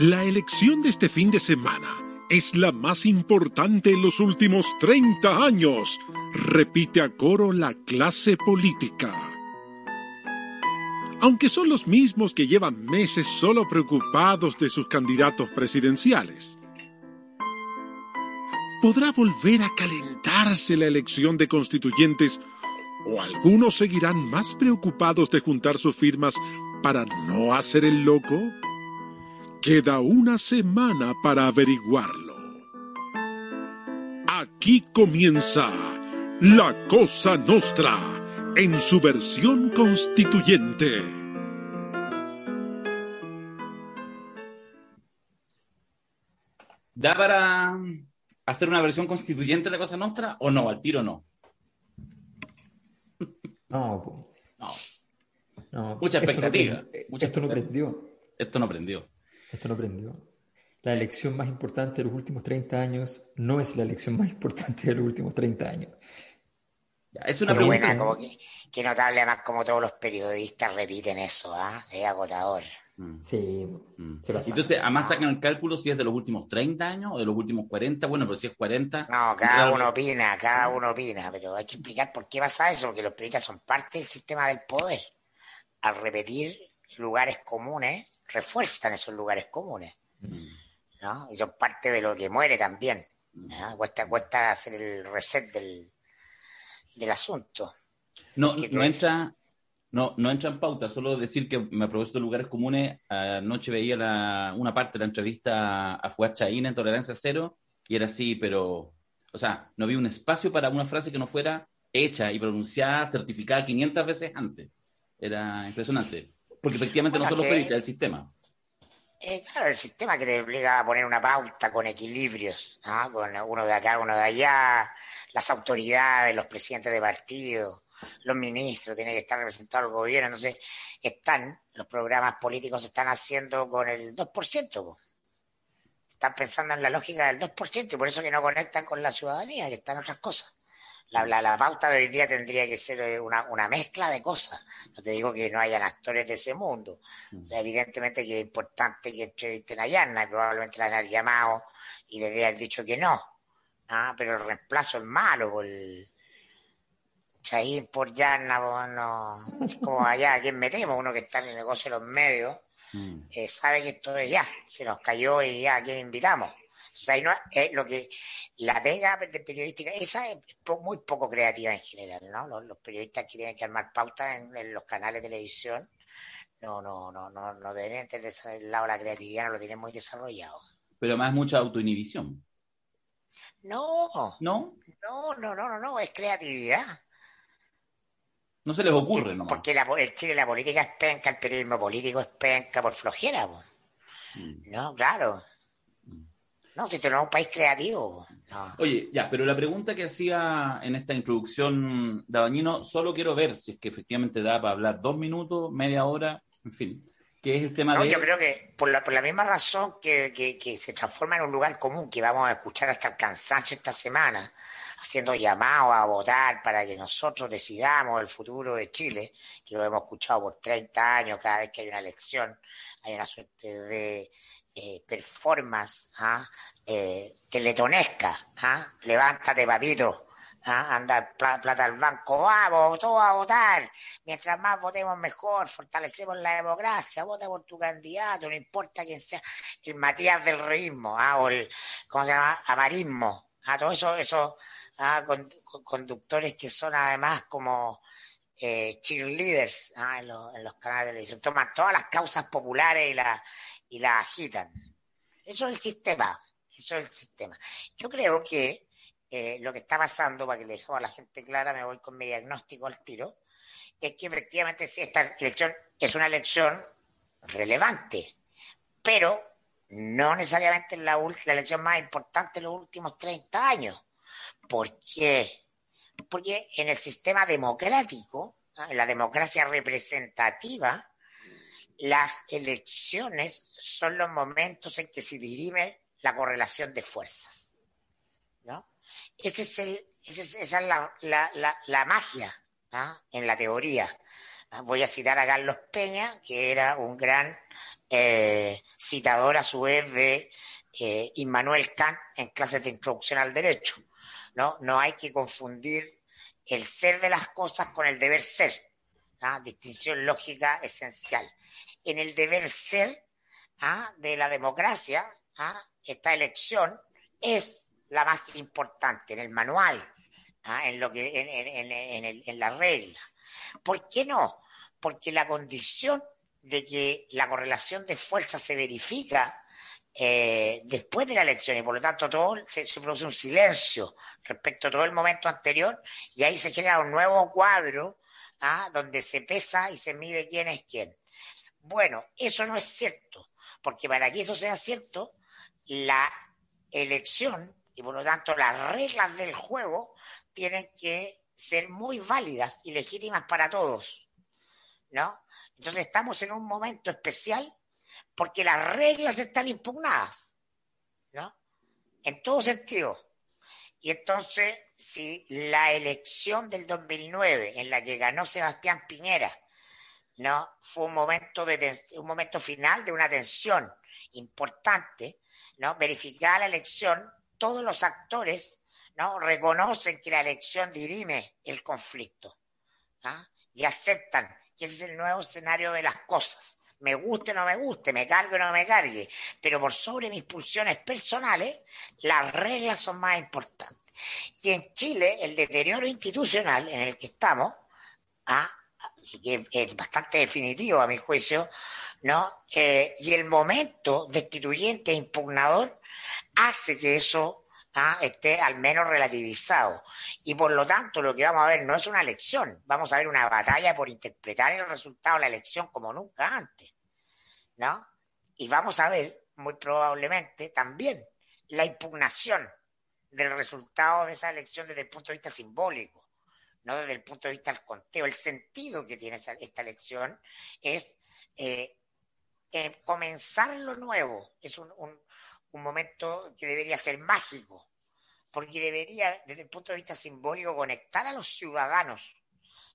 La elección de este fin de semana es la más importante en los últimos 30 años, repite a coro la clase política. Aunque son los mismos que llevan meses solo preocupados de sus candidatos presidenciales. ¿Podrá volver a calentarse la elección de constituyentes o algunos seguirán más preocupados de juntar sus firmas para no hacer el loco? Queda una semana para averiguarlo. Aquí comienza La Cosa Nostra en su versión constituyente. ¿Da para hacer una versión constituyente de la Cosa Nostra o no? Al tiro no. No. No, no. Mucha Esto no expectativa, esto no prendió. esto no prendió. Esto no prendió. La elección más importante de los últimos 30 años no es la elección más importante de los últimos 30 años. Ya, es una Pero pregunta. Buena, como que, que notable además como todos los periodistas repiten eso, ¿ah? Es agotador. Mm, Sí, mm. se. Entonces, además sacan el cálculo si es de los últimos 30 años o de los últimos 40. Bueno, pero si es 40. No, cada uno opina, cada uno opina, pero hay que explicar por qué pasa eso, porque los periodistas son parte del sistema del poder. Al repetir lugares comunes, refuerzan esos lugares comunes, Mm. ¿no? Y son parte de lo que muere también. ¿ah? Cuesta, cuesta hacer el reset del, del asunto. No, ¿Qué no entra, no, no entra en pauta, solo decir que me propósito de lugares comunes, anoche veía la, una parte de la entrevista a Fuad Chaín en Tolerancia Cero, y era así, pero, o sea, no había un espacio para una frase que no fuera hecha y pronunciada, certificada 500 veces antes. Era impresionante. Porque efectivamente no Bueno, son los periodistas, el sistema. Eh, claro, el sistema que te obliga a poner una pauta con equilibrios, ¿ah? con uno de acá, uno de allá, las autoridades, los presidentes de partido, los ministros, tiene que estar representado el gobierno, entonces están, los programas políticos se están haciendo con el 2%, po. están pensando en la lógica del 2%, y por eso que no conectan con la ciudadanía, que están otras cosas. La, la, la pauta de hoy día tendría que ser eh, una, una mezcla de cosas. No te digo que no hayan actores de ese mundo, o sea, evidentemente que es importante que entrevisten a Yanna probablemente la hayan llamado y le haber dicho que no. Ah, pero el reemplazo es malo. Por el... Chaín por Yanna, pues, no. es como allá, ¿a quién metemos? Uno que está en el negocio de los medios, Mm. eh, sabe que esto es ya, se nos cayó y ya, ¿a quién invitamos? O sea, no, es lo que la pega de periodística, esa es muy poco creativa en general, ¿no? Los, los periodistas que tienen que armar pautas en, en los canales de televisión no, no, no, no, no deben tener el lado de la creatividad, no lo tienen muy desarrollado. Pero además mucha autoinhibición. No, ¿No? no, no, no, no, no, es creatividad. No se les ocurre nomás. Porque la, en Chile la política es penca, el periodismo político es penca por flojera. Mm. No, claro. No, si tenemos un país creativo, no. Oye, ya, pero la pregunta que hacía en esta introducción Dabañino, solo quiero ver si es que efectivamente da para hablar dos minutos, media hora, en fin, que es el tema No, de... yo creo que por la, por la misma razón que, que, que se transforma en un lugar común que vamos a escuchar hasta el cansancio esta semana, haciendo llamados a votar para que nosotros decidamos el futuro de Chile, que lo hemos escuchado por 30 años, cada vez que hay una elección, hay una suerte de eh, performance ¿ah? eh, teletonesca. ¿ah? Levántate, papito. ¿ah? Anda pla- plata al banco, vamos, todos a votar. Mientras más votemos mejor, fortalecemos la democracia, vota por tu candidato, no importa quién sea, el Matías del Reísmo, ¿ah? o el, ¿cómo se llama? Amarismo. ¿ah? Todo eso, ¿ah? con- con- conductores que son además como eh, cheerleaders ¿ah? en, los, canales de televisión. Toman todas las causas populares y las y las agitan. Eso es el sistema. Eso es el sistema. Yo creo que eh, lo que está pasando, para que le dejemos a la gente clara, me voy con mi diagnóstico al tiro, es que efectivamente esta elección es una elección relevante, pero no necesariamente es la, la elección más importante de los últimos 30 años. ¿Por qué? Porque en el sistema democrático, ¿ah? en la democracia representativa, las elecciones son los momentos en que se dirime la correlación de fuerzas. ¿no? Ese es el, ese es- esa es la, magia ¿ah? en la teoría. Voy a citar a Carlos Peña, que era un gran eh, citador a su vez de eh, Immanuel Kant en clases de introducción al derecho. ¿no? no hay que confundir el ser de las cosas con el deber ser. ¿Ah? Distinción lógica esencial. En el deber ser ¿ah? de la democracia, ¿ah? esta elección es la más importante en el manual, en, lo que, en, en- en- el- en la regla. ¿Por qué no? Porque la condición de que la correlación de fuerzas se verifica eh, después de la elección y por lo tanto todo se produce un silencio respecto a todo el momento anterior y ahí se genera un nuevo cuadro ¿ah? donde se pesa y se mide quién es quién. Bueno, eso no es cierto, porque para que eso sea cierto, la elección y por lo tanto las reglas del juego tienen que ser muy válidas y legítimas para todos, ¿no? Entonces estamos en un momento especial porque las reglas están impugnadas, ¿no? En todo sentido. Y entonces, si la elección del 2009 en la que ganó Sebastián Piñera, ¿no? Fue un momento de un momento final de una tensión importante, ¿no? Verificada la elección, todos los actores, ¿no? Reconocen que la elección dirime el conflicto, ¿ah? Y aceptan que ese es el nuevo escenario de las cosas. Me guste o no me guste, me cargue o no me cargue, pero por sobre mis pulsiones personales, las reglas son más importantes. Y en Chile, el deterioro institucional en el que estamos, ¿ah? que es- bastante definitivo a mi juicio, ¿no? Eh, y el momento destituyente e impugnador hace que eso ¿ah? esté al menos relativizado. Y por lo tanto, lo que vamos a ver no es una elección, vamos a ver una batalla por interpretar el resultado de la elección como nunca antes, ¿no? Y vamos a ver, muy probablemente, también la impugnación del resultado de esa elección desde el punto de vista simbólico no desde el punto de vista del conteo. El sentido que tiene esa- esta elección es eh, eh, comenzar lo nuevo. Es un, un- un momento que debería ser mágico, porque debería, desde el punto de vista simbólico, conectar a los ciudadanos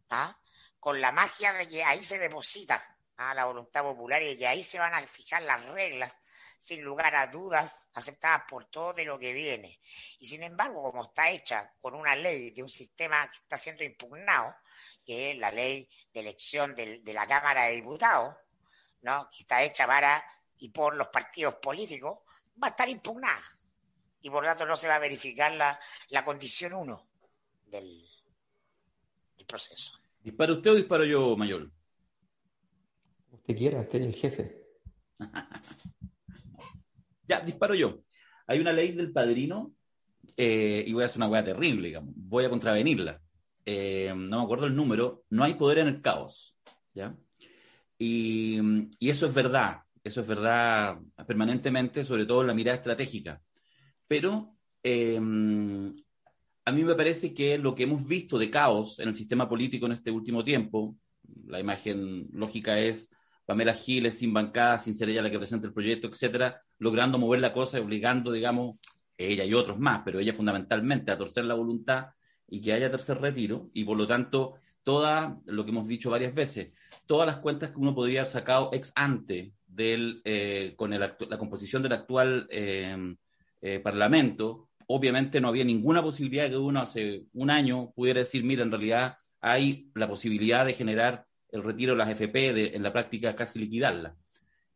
¿ah? con la magia de que ahí se deposita ¿ah? la voluntad popular y de que ahí se van a fijar las reglas sin lugar a dudas, aceptadas por todo de lo que viene. Y sin embargo, como está hecha con una ley de un sistema que está siendo impugnado, que es la ley de elección del- de la Cámara de Diputados, ¿no? que está hecha para y por los partidos políticos, va a estar impugnada. Y por lo tanto no se va a verificar la, la condición 1 del, del proceso. ¿Dispara usted o disparo yo, Mayol? Como usted quiera, usted es el jefe. Ya, disparo yo. Hay una ley del padrino eh, y voy a hacer una hueá terrible, digamos. Voy a contravenirla. Eh, no me acuerdo el número. No hay poder en el caos. ¿Ya? Y, y eso es verdad. Eso es verdad permanentemente, sobre todo en la mirada estratégica. Pero eh, a mí me parece que lo que hemos visto de caos en el sistema político en este último tiempo, la imagen lógica es Pamela Giles sin bancada, sin ser ella la que presenta el proyecto, etcétera, logrando mover la cosa y obligando, digamos, ella y otros más, pero ella fundamentalmente a torcer la voluntad y que haya tercer retiro, y por lo tanto, toda, lo que hemos dicho varias veces, todas las cuentas que uno podría haber sacado ex ante del, eh, con el la composición del actual eh, eh, Parlamento, obviamente no había ninguna posibilidad que uno hace un año pudiera decir, mira, en realidad hay la posibilidad de generar el retiro de las FP, de, en la práctica casi liquidarla.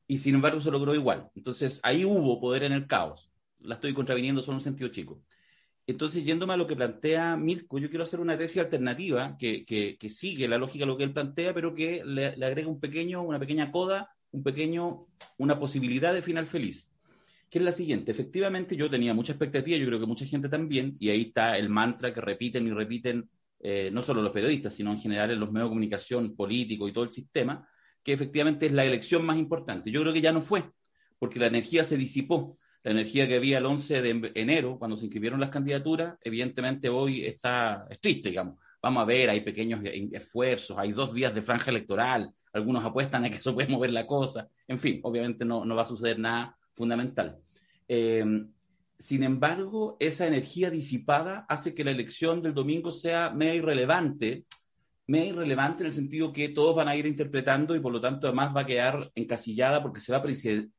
Y sin embargo se logró igual. Entonces ahí hubo poder en el caos. La estoy contraviniendo solo en un sentido chico. Entonces, yéndome a lo que plantea Mirko, yo quiero hacer una tesis alternativa que, que, que sigue la lógica de lo que él plantea, pero que le, le agrega un pequeño, una pequeña coda, un pequeño, una posibilidad de final feliz que es la siguiente. Efectivamente, yo tenía mucha expectativa, yo creo que mucha gente también, y ahí está el mantra que repiten y repiten eh, no solo los periodistas, sino en general en los medios de comunicación político y todo el sistema, que efectivamente es la elección más importante. Yo creo que ya no fue, porque la energía se disipó. La energía que había el 11 de enero, cuando se inscribieron las candidaturas, evidentemente hoy está es triste, digamos. Vamos a ver, hay pequeños esfuerzos, hay dos días de franja electoral, algunos apuestan a que eso puede mover la cosa. En fin, obviamente no, no va a suceder nada fundamental. Eh, sin embargo, esa energía disipada hace que la elección del domingo sea media irrelevante, media irrelevante en el sentido que todos van a ir interpretando y por lo tanto además va a quedar encasillada porque se va a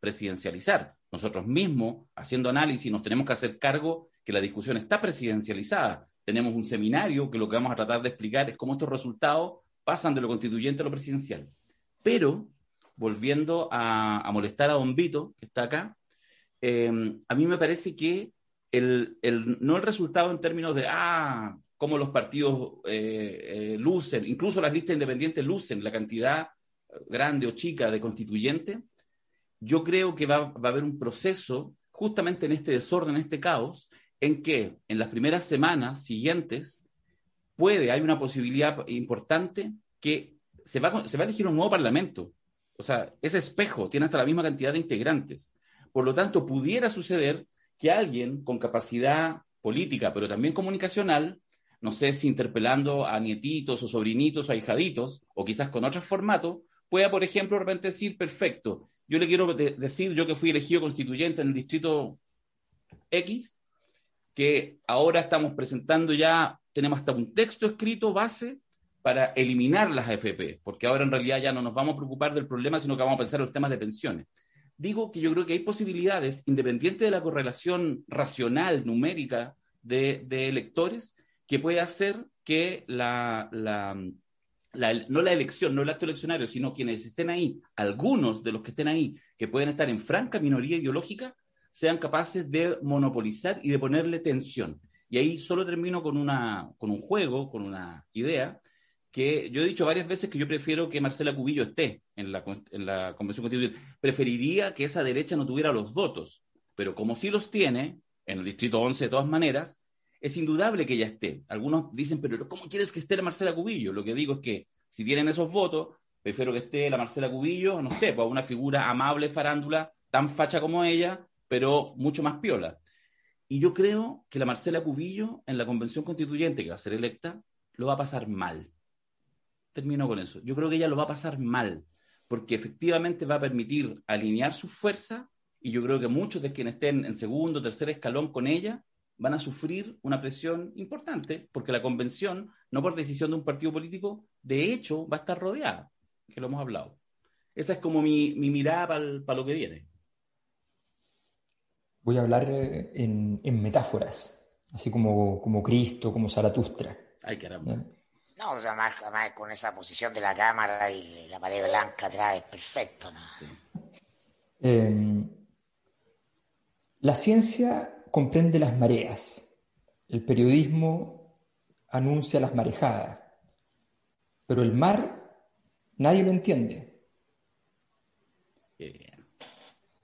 presidencializar. Nosotros mismos, haciendo análisis, nos tenemos que hacer cargo que la discusión está presidencializada. Tenemos un seminario que lo que vamos a tratar de explicar es cómo estos resultados pasan de lo constituyente a lo presidencial. Pero, volviendo a, molestar a Don Vito, que está acá, Em, a mí me parece que el, no el resultado en términos de, ah, cómo los partidos eh, eh, lucen, incluso las listas independientes lucen la cantidad grande o chica de constituyentes, yo creo que va, va a haber un proceso justamente en este desorden, en este caos, en que en las primeras semanas siguientes puede, hay una posibilidad importante que se va, se va a elegir un nuevo parlamento. O sea, ese espejo tiene hasta la misma cantidad de integrantes. Por lo tanto, pudiera suceder que alguien con capacidad política, pero también comunicacional, no sé si interpelando a nietitos o sobrinitos o ahijaditos, o quizás con otro formato, pueda, por ejemplo, de repente decir, perfecto, yo le quiero decir, yo que fui elegido constituyente en el distrito X, que ahora estamos presentando ya, tenemos hasta un texto escrito base para eliminar las AFP, porque ahora en realidad ya no nos vamos a preocupar del problema, sino que vamos a pensar en los temas de pensiones. Digo que yo creo que hay posibilidades, independiente de la correlación racional, numérica de, electores, que puede hacer que la, no la elección, no el acto eleccionario, sino quienes estén ahí, algunos de los que estén ahí, que pueden estar en franca minoría ideológica, sean capaces de monopolizar y de ponerle tensión. Y ahí solo termino con, una, con un juego, con una idea, que yo he dicho varias veces que yo prefiero que Marcela Cubillo esté en la, en la Convención Constituyente. Preferiría que esa derecha no tuviera los votos, pero como sí los tiene, en el Distrito 11 de todas maneras, es indudable que ella esté. Algunos dicen, pero ¿cómo quieres que esté la Marcela Cubillo? Lo que digo es que si tienen esos votos, prefiero que esté la Marcela Cubillo, no sé, pues una figura amable, farándula, tan facha como ella, pero mucho más piola. Y yo creo que la Marcela Cubillo en la Convención Constituyente que va a ser electa, lo va a pasar mal termino con eso. Yo creo que ella lo va a pasar mal, porque efectivamente va a permitir alinear su fuerza y yo creo que muchos de quienes estén en segundo tercer escalón con ella van a sufrir una presión importante, porque la convención, no por decisión de un partido político, de hecho va a estar rodeada, que lo hemos hablado. Esa es como mi, mirada para lo que viene. Voy a hablar eh, en, metáforas, así como, como Cristo, como Zaratustra. Ay, caramba. No, además, con esa posición de la cámara y la pared blanca atrás es perfecto. ¿no? Em, la ciencia comprende las mareas, el periodismo anuncia las marejadas, pero el mar nadie lo entiende. Bien.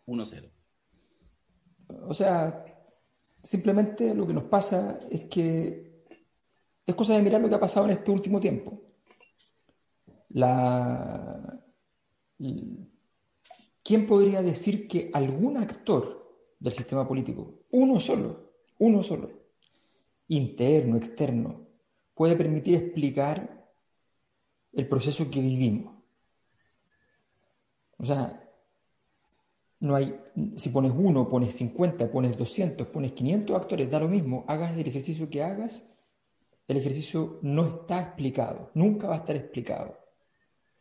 1-0. O sea, simplemente lo que nos pasa es que es cosa de mirar lo que ha pasado en este último tiempo. ¿Quién podría decir que algún actor del sistema político, uno solo, uno solo, interno, externo, puede permitir explicar el proceso que vivimos? O sea, no hay, si pones uno, pones 50, pones 200, pones 500 actores, da lo mismo, hagas el ejercicio que hagas, el ejercicio no está explicado, nunca va a estar explicado.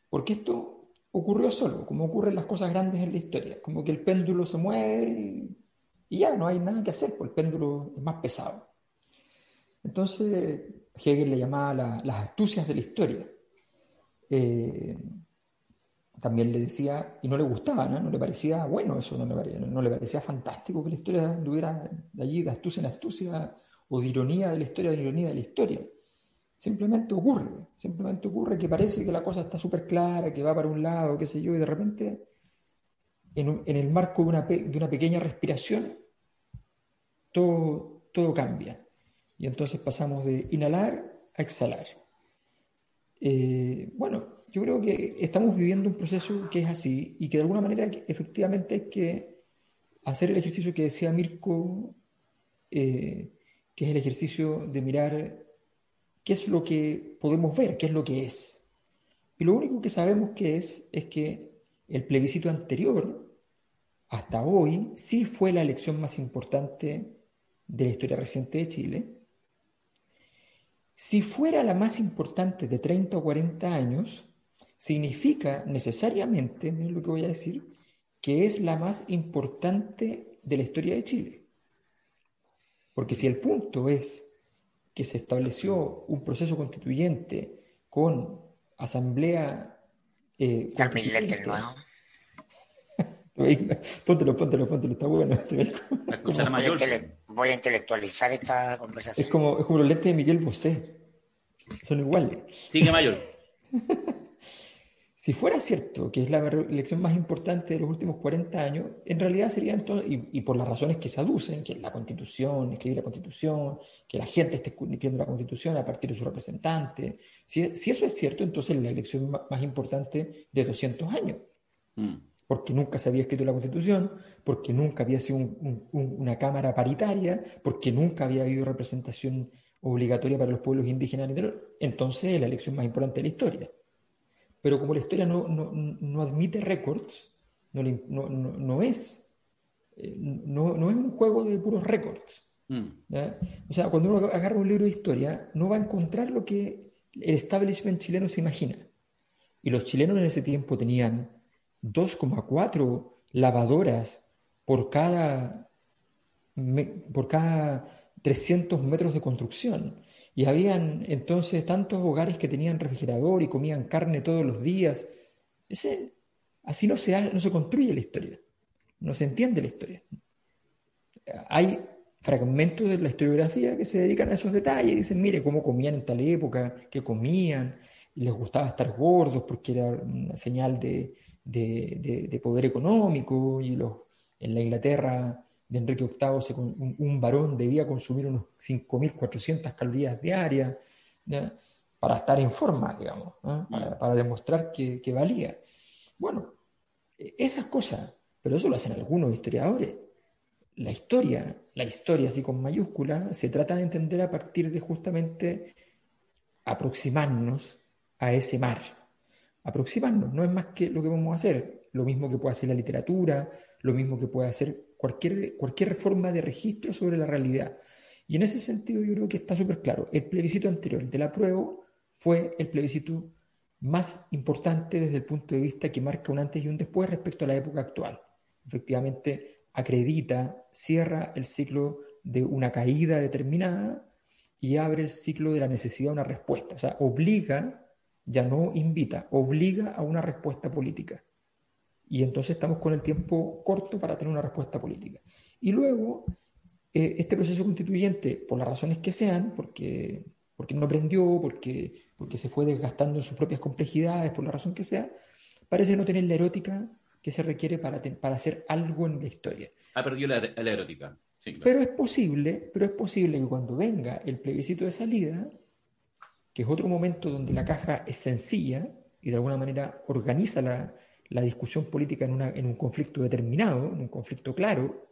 Porque esto ocurrió solo, como ocurren las cosas grandes en la historia, como que el péndulo se mueve y, ya no hay nada que hacer, porque el péndulo es más pesado. Entonces, Hegel le llamaba las astucias de la historia. Eh, también le decía, y no le gustaba, ¿no? le parecía bueno eso, no le, parecía, fantástico que la historia anduviera de allí de astucia en astucia o de ironía de la historia de ironía de la historia. Simplemente ocurre, simplemente ocurre que parece que la cosa está súper clara, que va para un lado, qué sé yo, y de repente, en, el marco de una, de una, pequeña respiración, todo, todo cambia. Y entonces pasamos de inhalar a exhalar. Eh, bueno, yo creo que estamos viviendo un proceso que es así y que de alguna manera efectivamente hay que hacer el ejercicio que decía Mirko, eh, que es el ejercicio de mirar qué es lo que podemos ver, qué es lo que es. Y lo único que sabemos que es es que el plebiscito anterior, hasta hoy, sí fue la elección más importante de la historia reciente de Chile. Si fuera la más importante de 30 o 40 años, significa necesariamente, es lo que voy a decir, que es la más importante de la historia de Chile. Porque si el punto es que se estableció un proceso constituyente con asamblea eh, nuevo. póntelo, póntelo, póntelo, está bueno. Voy a intelectualizar esta conversación. Es como, es como los lentes de Miguel Bosé. Son iguales. Sigue mayor. Si fuera cierto que es la elección más importante de los últimos 40 años, en realidad sería entonces, y, por las razones que se aducen, que la constitución, escribir la constitución, que la gente esté escribiendo la constitución a partir de su representante, si, eso es cierto, entonces es la elección más importante de 200 años. Mm. Porque nunca se había escrito la constitución, porque nunca había sido una cámara paritaria, porque nunca había habido representación obligatoria para los pueblos indígenas. Entonces es la elección más importante de la historia pero como la historia no, no, no admite récords, no, no, es, eh, no, es un juego de puros récords. Mm. O sea, cuando uno agarra un libro de historia, no va a encontrar lo que el establishment chileno se imagina. Y los chilenos en ese tiempo tenían 2,4 lavadoras por cada, por cada 300 metros de construcción. Y habían entonces tantos hogares que tenían refrigerador y comían carne todos los días. Ese, así no se, no se construye la historia, no se entiende la historia. Hay fragmentos de la historiografía que se dedican a esos detalles dicen, mire, cómo comían en tal época, qué comían, les gustaba estar gordos porque era una señal de, de poder económico, y los, en la Inglaterra de Enrique VIII, un, un varón debía consumir unos 5.400 calorías diarias para estar en forma, digamos, para, demostrar que, valía. Bueno, esas cosas, pero eso lo hacen algunos historiadores. La historia, la historia así con mayúscula, se trata de entender a partir de justamente aproximarnos a ese mar. Aproximarnos, no es más que lo que vamos a hacer, lo mismo que puede hacer la literatura, lo mismo que puede hacer cualquier, cualquier forma de registro sobre la realidad. Y en ese sentido yo creo que está súper claro. El plebiscito anterior, el de la prueba, fue el plebiscito más importante desde el punto de vista que marca un antes y un después respecto a la época actual. Efectivamente, acredita, cierra el ciclo de una caída determinada y abre el ciclo de la necesidad de una respuesta. O sea, obliga, ya no invita, obliga a una respuesta política. Y entonces estamos con el tiempo corto para tener una respuesta política. Y luego, eh, este proceso constituyente, por las razones que sean, porque, porque no prendió, porque, porque se fue desgastando en sus propias complejidades, por la razón que sea, parece no tener la erótica que se requiere para, para hacer algo en la historia. Ha perdido la, la erótica. Pero es posible, pero es posible que cuando venga el plebiscito de salida, que es otro momento donde la caja es sencilla y de alguna manera organiza la, la discusión política en, una, en un conflicto determinado, en un conflicto claro,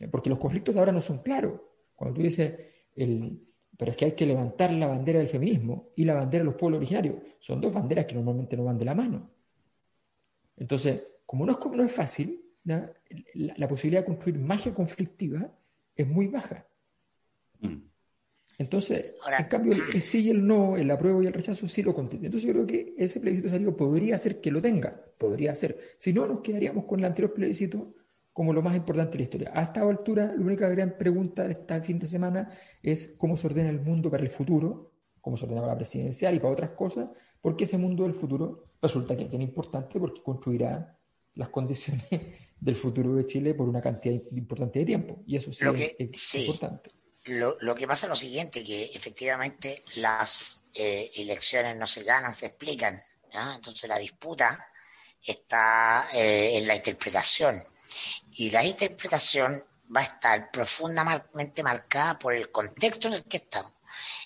eh, porque los conflictos de ahora no son claros. Cuando tú dices, el, pero es que hay que levantar la bandera del feminismo y la bandera de los pueblos originarios, son dos banderas que normalmente no van de la mano. Entonces, como no es, como no es fácil, la, posibilidad de construir magia conflictiva es muy baja. Mm. Entonces, en cambio, el, sí y el no, el apruebo y el rechazo sí lo contienen. Entonces, yo creo que ese plebiscito salido podría ser que lo tenga, podría ser. Si no, nos quedaríamos con el anterior plebiscito como lo más importante de la historia. A esta altura, la única gran pregunta de este fin de semana es cómo se ordena el mundo para el futuro, cómo se ordena para la presidencial y para otras cosas, porque ese mundo del futuro resulta que es bien importante porque construirá las condiciones del futuro de Chile por una cantidad importante de tiempo. Y eso sí es, importante. Lo, que pasa es lo siguiente, que efectivamente las eh, elecciones no se ganan, se explican. Entonces la disputa está eh, en la interpretación. Y la interpretación va a estar profundamente marcada por el contexto en el que estamos.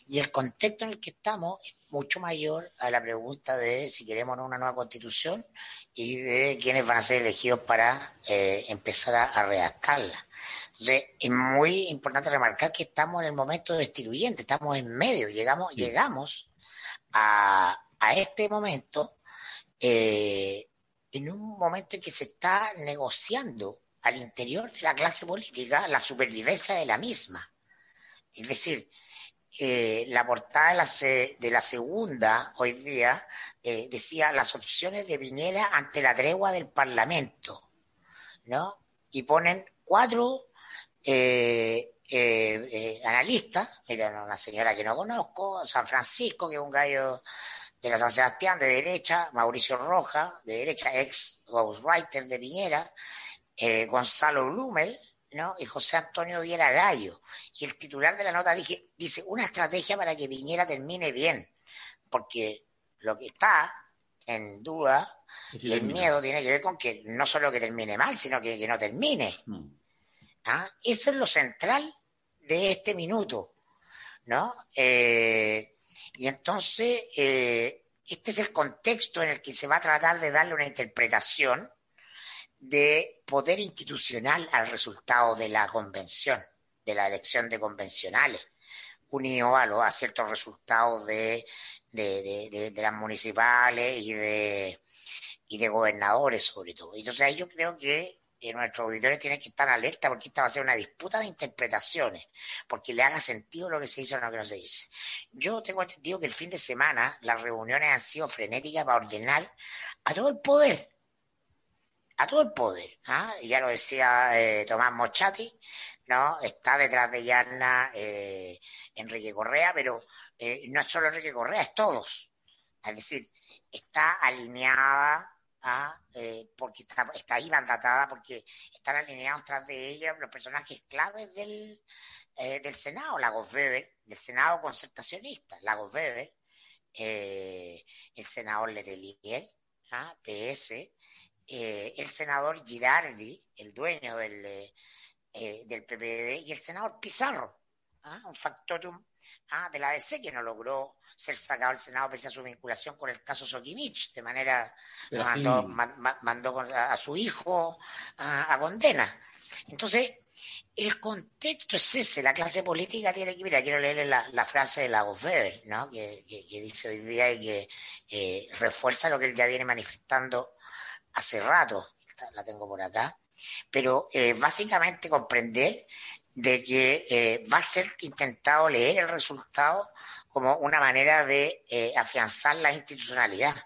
Y el contexto en el que estamos es mucho mayor a la pregunta de si queremos una nueva constitución y de quiénes van a ser elegidos para eh, empezar a redactarla. Es muy importante remarcar que estamos en el momento destituyente, estamos en medio, llegamos, llegamos a, a este momento eh, en un momento en que se está negociando al interior de la clase política la supervivencia de la misma. Es decir, eh, la portada de la, se- de la segunda hoy día eh, decía las opciones de Piñera ante la tregua del Parlamento, ¿no? Y ponen cuatro eh, eh, eh, analistas, mira, una señora que no conozco, San Francisco, que es un gallo de la San Sebastián de derecha, Mauricio Roja, de derecha, ex ghostwriter de Piñera, Gonzalo Blumel, ¿no? Y José Antonio Viera Gallo. Y el titular de la nota dije, dice, una estrategia para que Piñera termine bien, porque lo que está en duda y el miedo tiene que ver con que no solo que termine mal, sino que, que no termine. Mm. ¿Ah? Eso es lo central de este minuto, ¿no? Eh, y entonces, eh, este es el contexto en el que se va a tratar de darle una interpretación de poder institucional al resultado de la convención, de la elección de convencionales, unido a, lo- a ciertos resultados de, de, de- de- las municipales y de, y de gobernadores sobre todo. Entonces ahí yo creo que eh, nuestros auditores tienen que estar alerta porque esta va a ser una disputa de interpretaciones, porque le haga sentido lo que se dice o lo que no se dice. Yo tengo entendido que el fin de semana las reuniones han sido frenéticas para ordenar a todo el poder, a todo el poder. ¿ah? Ya lo decía eh, Tomás Mochati, ¿no? Está detrás de Yarna eh, Enrique Correa, pero eh, no es solo Enrique Correa, es todos. Es decir, está alineada a, eh, porque está, está ahí mandatada, porque están alineados tras de ella los personajes claves del, eh, del Senado, Lagos Weber, del Senado concertacionista, Lagos Weber, eh, el senador Letelier, ¿ah? PS, eh, el senador Girardi, el dueño del, del PPD, y el senador Pizarro, ¿ah? un factotum ¿ah? de la ADC que no logró ser sacado del Senado pese a su vinculación con el caso Sokimich, de manera Pero mandó, sí. mandó a, a su hijo a, a condena. Entonces, el contexto es ese, la clase política tiene que, mira, quiero leerle la, la frase de Lagos Weber, ¿no? que, que- que dice hoy día y que eh, refuerza lo que él ya viene manifestando hace rato, la tengo por acá, pero eh, básicamente comprender de que eh, va a ser intentado leer el resultado como una manera de eh, afianzar la institucionalidad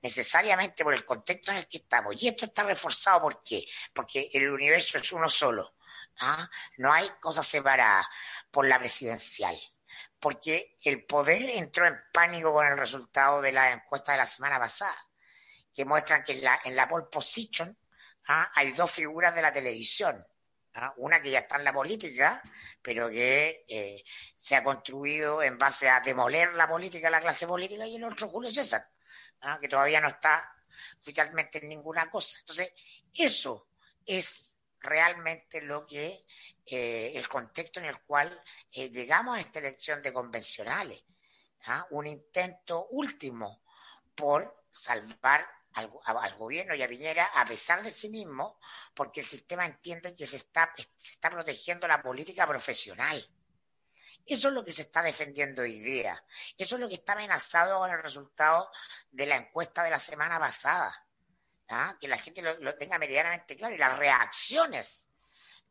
necesariamente por el contexto en el que estamos. Y esto está reforzado ¿por qué? Porque el universo es uno solo. ¿ah? No hay cosas separadas por la presidencial. Porque el poder entró en pánico con el resultado de la encuesta de la semana pasada, que muestran que en la, en la pole position ¿ah? hay dos figuras de la televisión. ¿Ah? Una que ya está en la política, pero que eh, se ha construido en base a demoler la política, la clase política, y el otro Julio César. ¿ah? que todavía no está oficialmente en ninguna cosa. Entonces, eso es realmente lo que eh, el contexto en el cual eh, llegamos a esta elección de convencionales. ¿ah? Un intento último por salvar al, gobierno y a Piñera a pesar de sí mismo, porque el sistema entiende que se está, se está protegiendo la política profesional. Eso es lo que se está defendiendo hoy día. Eso es lo que está amenazado con el resultado de la encuesta de la semana pasada. ¿ah? Que la gente lo, lo tenga medianamente claro. Y las reacciones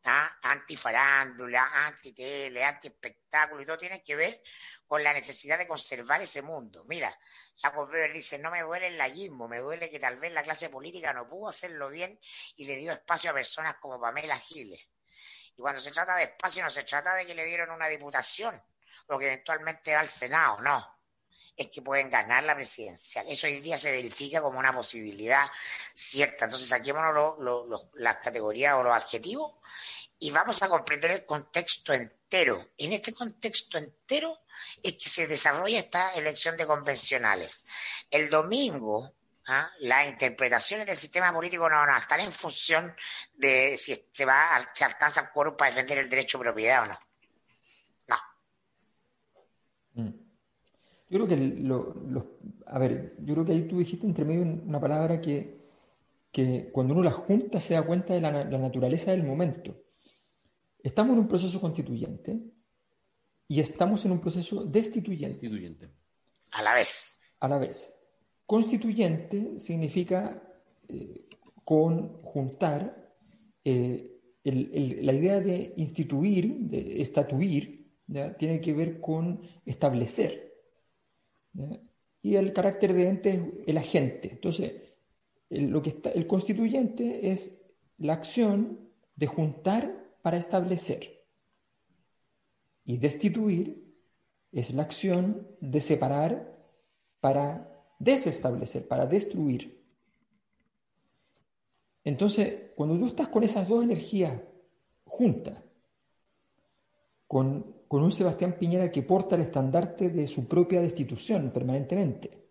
¿ah? antifarándula, antitele, antiespectáculo y todo tienen que ver con la necesidad de conservar ese mundo. Mira, la Weber dice, no me duele el laísmo, me duele que tal vez la clase política no pudo hacerlo bien y le dio espacio a personas como Pamela Giles. Y cuando se trata de espacio no se trata de que le dieron una diputación o que eventualmente va al Senado, no. Es que pueden ganar la presidencial. Eso hoy día se verifica como una posibilidad cierta. Entonces saquémonos lo- las categorías o los adjetivos y vamos a comprender el contexto entero. En este contexto entero es que se desarrolla esta elección de convencionales. El domingo, ¿ah? las interpretaciones del sistema político no van a estar en función de si se alcanza el quórum para defender el derecho de propiedad o no. No. Mm. Yo creo que a ver, yo creo que ahí tú dijiste entre medio una palabra que, que cuando uno la junta se da cuenta de la naturaleza del momento. Estamos en un proceso constituyente y estamos en un proceso destituyente Constituyente. A la vez. a la vez. Constituyente significa eh, conjuntar eh, el- el- la idea de instituir, de estatuir, ¿ya? tiene que ver con establecer. ¿ya? Y el carácter de ente es el agente. Entonces, el, lo que está, el constituyente es la acción de juntar para establecer. Y destituir es la acción de separar para desestablecer, para destruir. Entonces, cuando tú estás con esas dos energías juntas, con, con un Sebastián Piñera que porta el estandarte de su propia destitución permanentemente,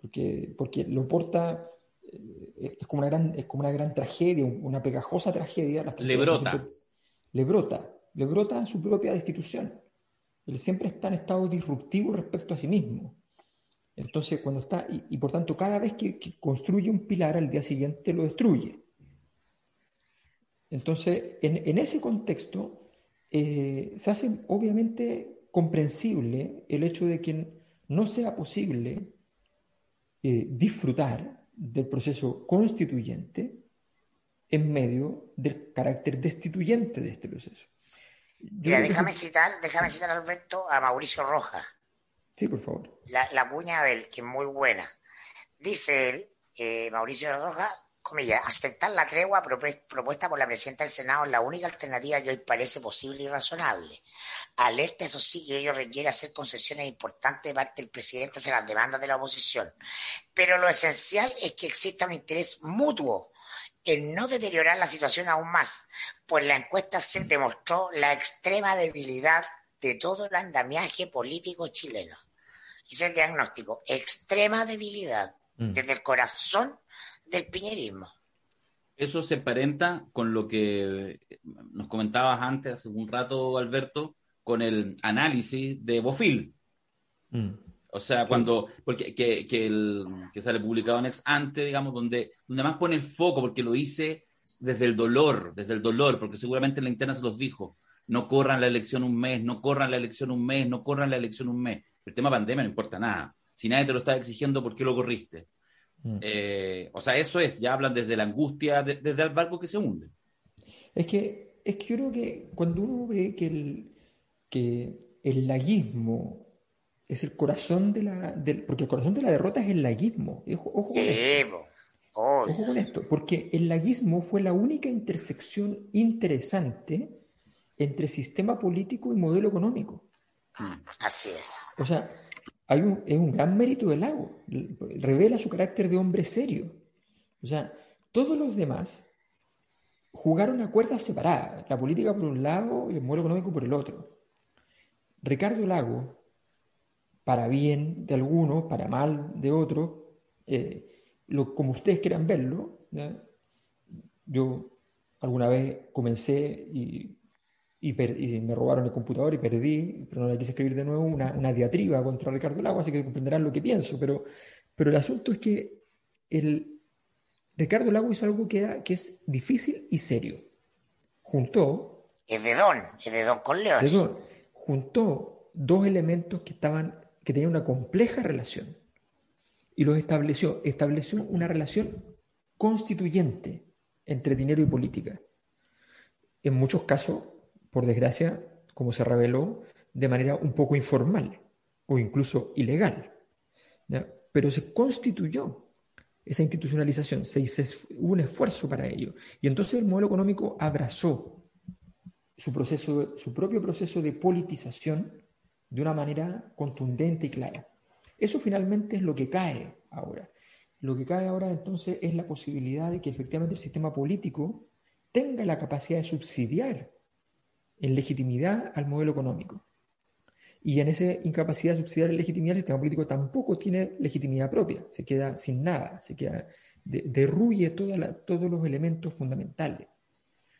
porque, porque lo porta, eh, es, como una gran, es como una gran tragedia, una pegajosa tragedia. las Le brota. siempre- Le brota, le brota su propia destitución. Él siempre está en estado disruptivo respecto a sí mismo. Entonces, cuando está, y, por tanto, cada vez que, construye un pilar, al día siguiente lo destruye. Entonces, en, en ese contexto, eh, se hace obviamente comprensible el hecho de que no sea posible eh, disfrutar del proceso constituyente en medio del carácter destituyente de este proceso. Mira, déjame citar, déjame citar, Alberto, a Mauricio Rojas. Sí, por favor. la, la cuña de él, que es muy buena. Dice él, eh, Mauricio Rojas, comillas, aceptar la tregua propuesta por la presidenta del Senado es la única alternativa que hoy parece posible y razonable. Alerta, eso sí, que ello requiere hacer concesiones importantes de parte del presidente hacia las demandas de la oposición. Pero lo esencial es que exista un interés mutuo en no deteriorar la situación aún más, pues la encuesta se demostró la extrema debilidad de todo el andamiaje político chileno. Es el diagnóstico, extrema debilidad Mm. desde el corazón del piñerismo. Eso se emparenta con lo que nos comentabas antes, hace un rato, Alberto, con el análisis de Bofil. Mm. O sea, cuando, porque que, que, el, que sale publicado en ex ante, digamos, donde, donde más pone el foco, porque lo hice desde el dolor, desde el dolor, porque seguramente en la interna se los dijo, no corran la elección un mes, no corran la elección un mes, no corran la elección un mes. El tema pandemia no importa nada. Si nadie te lo está exigiendo, ¿por qué lo corriste? Mm. Eh, o sea, eso es, ya hablan desde la angustia, de- desde el barco que se hunde. Es que, es que yo creo que cuando uno ve que el, que el laguismo es el corazón de la... del- porque el corazón de la derrota es el laguismo. Ojo, ojo con esto. Ojo con esto, porque el laguismo fue la única intersección interesante entre sistema político y modelo económico. Así es. O sea, hay un, es un gran mérito del lago. Revela su carácter de hombre serio. O sea, todos los demás jugaron a cuerdas separadas. La política por un lado y el modelo económico por el otro. Ricardo Lago, para bien de algunos, para mal de otros, eh, lo, como ustedes quieran verlo, ¿ya? yo alguna vez comencé y y, per- y me robaron el computador y perdí, pero no le quise escribir de nuevo una, una diatriba contra Ricardo Lago, así que comprenderán lo que pienso. Pero, pero el asunto es que el, Ricardo Lago hizo algo que, era- que es difícil y serio. Juntó, Es de Don, es de Don Corleone. perdón, juntó dos elementos que, estaban, que tenían una compleja relación y los estableció. Estableció una relación constituyente entre dinero y política. En muchos casos, por desgracia, como se reveló, de manera un poco informal o incluso ilegal. Pero se constituyó esa institucionalización, se hizo hubo un esfuerzo para ello. Y entonces el modelo económico abrazó su, proceso, su propio proceso de politización de una manera contundente y clara. Eso finalmente es lo que cae ahora. Lo que cae ahora entonces es la posibilidad de que efectivamente el sistema político tenga la capacidad de subsidiar en legitimidad al modelo económico. Y en esa incapacidad de subsidiar en legitimidad, el sistema político tampoco tiene legitimidad propia, se queda sin nada, se queda, de- derruye todos los elementos fundamentales.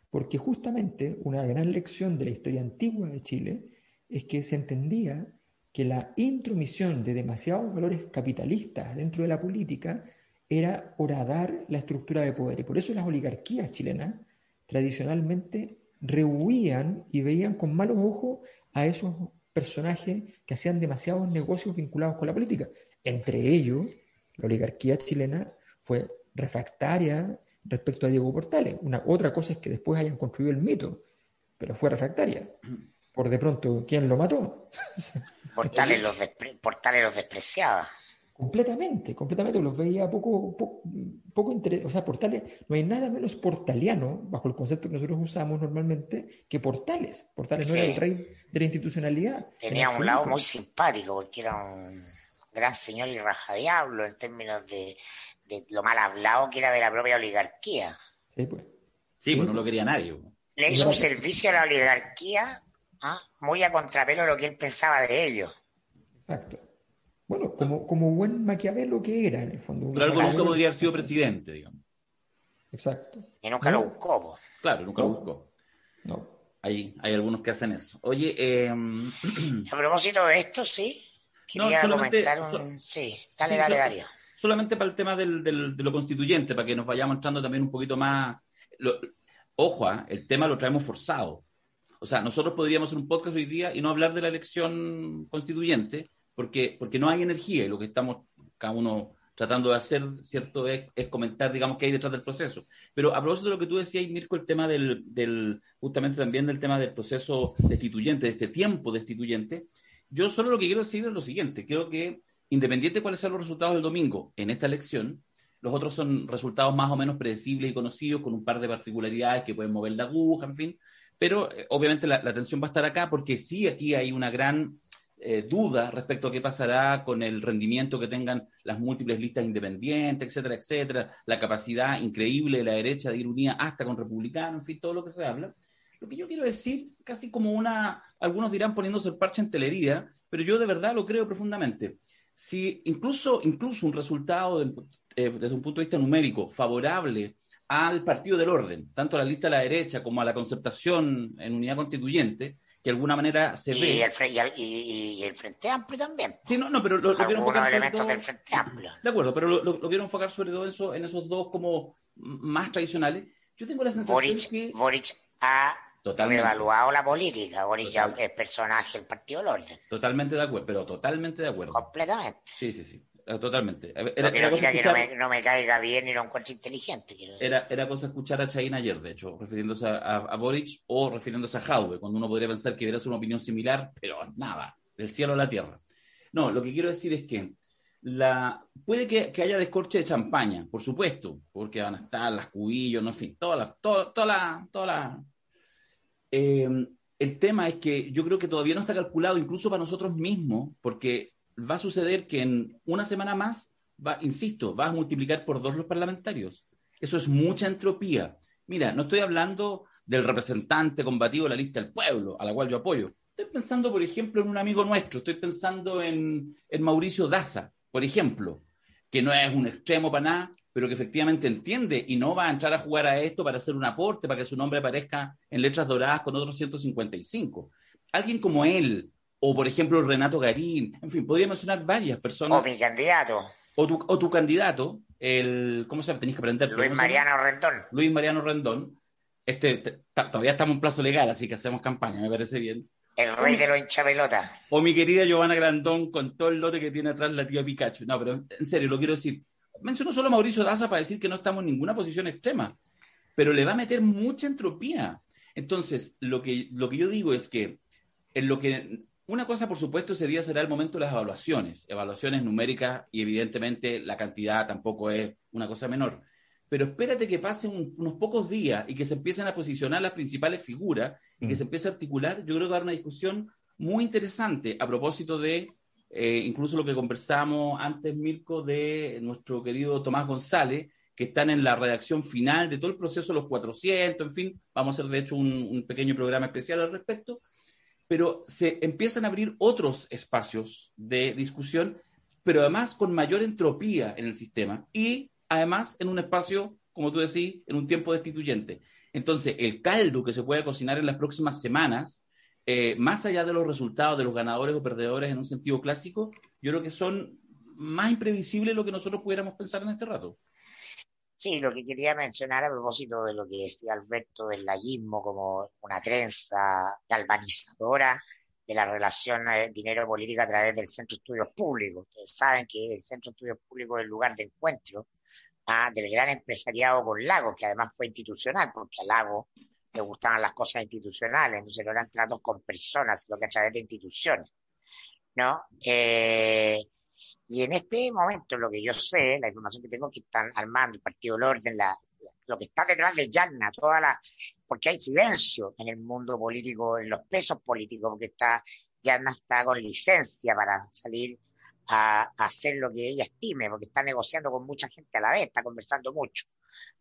Porque justamente una gran lección de la historia antigua de Chile es que se entendía que la intromisión de demasiados valores capitalistas dentro de la política era horadar la estructura de poder. Y por eso las oligarquías chilenas tradicionalmente rehuían y veían con malos ojos a esos personajes que hacían demasiados negocios vinculados con la política. Entre ellos, la oligarquía chilena fue refractaria respecto a Diego Portales. Una, otra cosa es que después hayan construido el mito, pero fue refractaria. Por de pronto, ¿quién lo mató? Portales los, Portales los despreciaba. Completamente, completamente, los veía poco, poco, poco interés. O sea, Portales, no hay nada menos portaliano, bajo el concepto que nosotros usamos normalmente, que Portales. Portales no era el rey de la institucionalidad. Tenía un lado muy simpático, porque era un gran señor y rajadiablo en términos de, de lo mal hablado que era de la propia oligarquía. Sí, pues. Sí, pues no lo quería nadie. Le hizo un servicio a la oligarquía ¿ah? muy a contrapelo de lo que él pensaba de ellos. Exacto. Bueno, como, como buen Maquiavelo que era, en el fondo. Pero algo nunca podría haber sido presidente, digamos. Exacto. Y nunca lo buscó. Claro, nunca lo buscó. No. Hay, hay algunos que hacen eso. Oye, eh... a propósito de esto, sí. Quería no, comentar un... Sí, dale, dale, Darío. Solamente para el tema del, del, de lo constituyente, para que nos vayamos entrando también un poquito más... Lo... Ojo, ¿eh? el tema lo traemos forzado. O sea, nosotros podríamos hacer un podcast hoy día y no hablar de la elección constituyente, porque, porque no hay energía y lo que estamos cada uno tratando de hacer, ¿cierto?, es, es, comentar, digamos, qué hay detrás del proceso. Pero a propósito de lo que tú decías, Mirko, el tema del, del, justamente también del tema del proceso destituyente, de este tiempo destituyente, yo solo lo que quiero decir es lo siguiente, creo que independiente de cuáles sean los resultados del domingo en esta elección, los otros son resultados más o menos predecibles y conocidos, con un par de particularidades que pueden mover la aguja, en fin, pero eh, obviamente la, la atención va a estar acá porque sí aquí hay una gran eh, duda respecto a qué pasará con el rendimiento que tengan las múltiples listas independientes, etcétera, etcétera, la capacidad increíble de la derecha de ir unida hasta con republicanos, en fin, todo lo que se habla. Lo que yo quiero decir, casi como una, algunos dirán poniéndose el parche en telería, pero yo de verdad lo creo profundamente. Si incluso, incluso un resultado eh, desde un punto de vista numérico favorable al partido del orden, tanto a la lista de la derecha como a la concertación en unidad constituyente, que de alguna manera se y ve. El, y, el, y, el Frente Amplio también. Sí, no, no, pero lo, lo quiero enfocar elementos todo... del Frente Amplio. De acuerdo, pero lo, lo, lo, quiero enfocar sobre todo eso, en esos dos como más tradicionales. Yo tengo la sensación Boric, que... Boric ha Totalmente. revaluado la política. Boric es personaje del Partido del Orden. Totalmente de acuerdo, pero totalmente de acuerdo. Completamente. Sí, sí, sí. Eh, Totalmente. Era, que era no cosa no escuchar- me, no me caiga bien y lo encuentre inteligente. Era, era cosa escuchar a Chain ayer, de hecho, refiriéndose a, a, a Boric o refiriéndose a Jaude, cuando uno podría pensar que sido una opinión similar, pero nada, del cielo a la tierra. No, lo que quiero decir es que la, puede que, que haya descorche de champaña, por supuesto, porque van a estar las cubillos, no, en fin, todas las, todas toda la, toda la- Eh, el tema es que yo creo que todavía no está calculado, incluso para nosotros mismos, porque va a suceder que en una semana más, va, insisto, vas a multiplicar por dos los parlamentarios. Eso es mucha entropía. Mira, no estoy hablando del representante combativo de la lista del pueblo, a la cual yo apoyo. Estoy pensando, por ejemplo, en un amigo nuestro, estoy pensando en, en Mauricio Daza, por ejemplo, que no es un extremo para nada, pero que efectivamente entiende y no va a entrar a jugar a esto para hacer un aporte, para que su nombre aparezca en letras doradas con otros 155. Alguien como él, o por ejemplo Renato Garín, en fin, podría mencionar varias personas. O mi candidato, O tu, o tu candidato, el, ¿cómo se llama? Tenéis que aprender. Luis. Mariano Rendón. Luis Mariano Rendón. Este, todavía estamos en plazo legal, así que hacemos campaña, me parece bien. El rey de los hinchapelotas. O mi querida Giovanna Grandón con todo el lote que tiene atrás la tía Pikachu. No, pero en serio, lo quiero decir. Menciono solo a Mauricio Daza para decir que no estamos en ninguna posición extrema, pero le va a meter mucha entropía. Entonces, lo que, lo que yo digo es que en lo que una cosa, por supuesto, ese día será el momento de las evaluaciones, evaluaciones numéricas y evidentemente la cantidad tampoco es una cosa menor. Pero espérate que pasen un- unos pocos días y que se empiecen a posicionar las principales figuras y que Mm. se empiece a articular. Yo creo que va a haber una discusión muy interesante a propósito de eh, incluso lo que conversamos antes, Mirko, de nuestro querido Tomás González, que están en la redacción final de todo el proceso, los 400, en fin, vamos a hacer de hecho un, un pequeño programa especial al respecto, pero se empiezan a abrir otros espacios de discusión, pero además con mayor entropía en el sistema y además en un espacio, como tú decís, en un tiempo destituyente. Entonces, el caldo que se puede cocinar en las próximas semanas eh, más allá de los resultados de los ganadores o perdedores en un sentido clásico, yo creo que son más imprevisibles lo que nosotros pudiéramos pensar en este rato. Sí, lo que quería mencionar a propósito de lo que decía Alberto del laguismo como una trenza galvanizadora de la relación eh, dinero-política a través del Centro de Estudios Públicos. Ustedes saben que el Centro de Estudios Públicos es el lugar de encuentro ah, del gran empresariado con Lago, que además fue institucional, porque a Lago le gustaban las cosas institucionales, entonces no eran tratos con personas, sino que a través de instituciones. ¿no? Eh, y en este momento, lo que yo sé, la información que tengo, que están armando el Partido del Orden, la, lo que está detrás de Yarna, toda la, porque hay silencio en el mundo político, en los pesos políticos, porque está, Yarna está con licencia para salir a, hacer lo que ella estime, porque está negociando con mucha gente a la vez, está conversando mucho.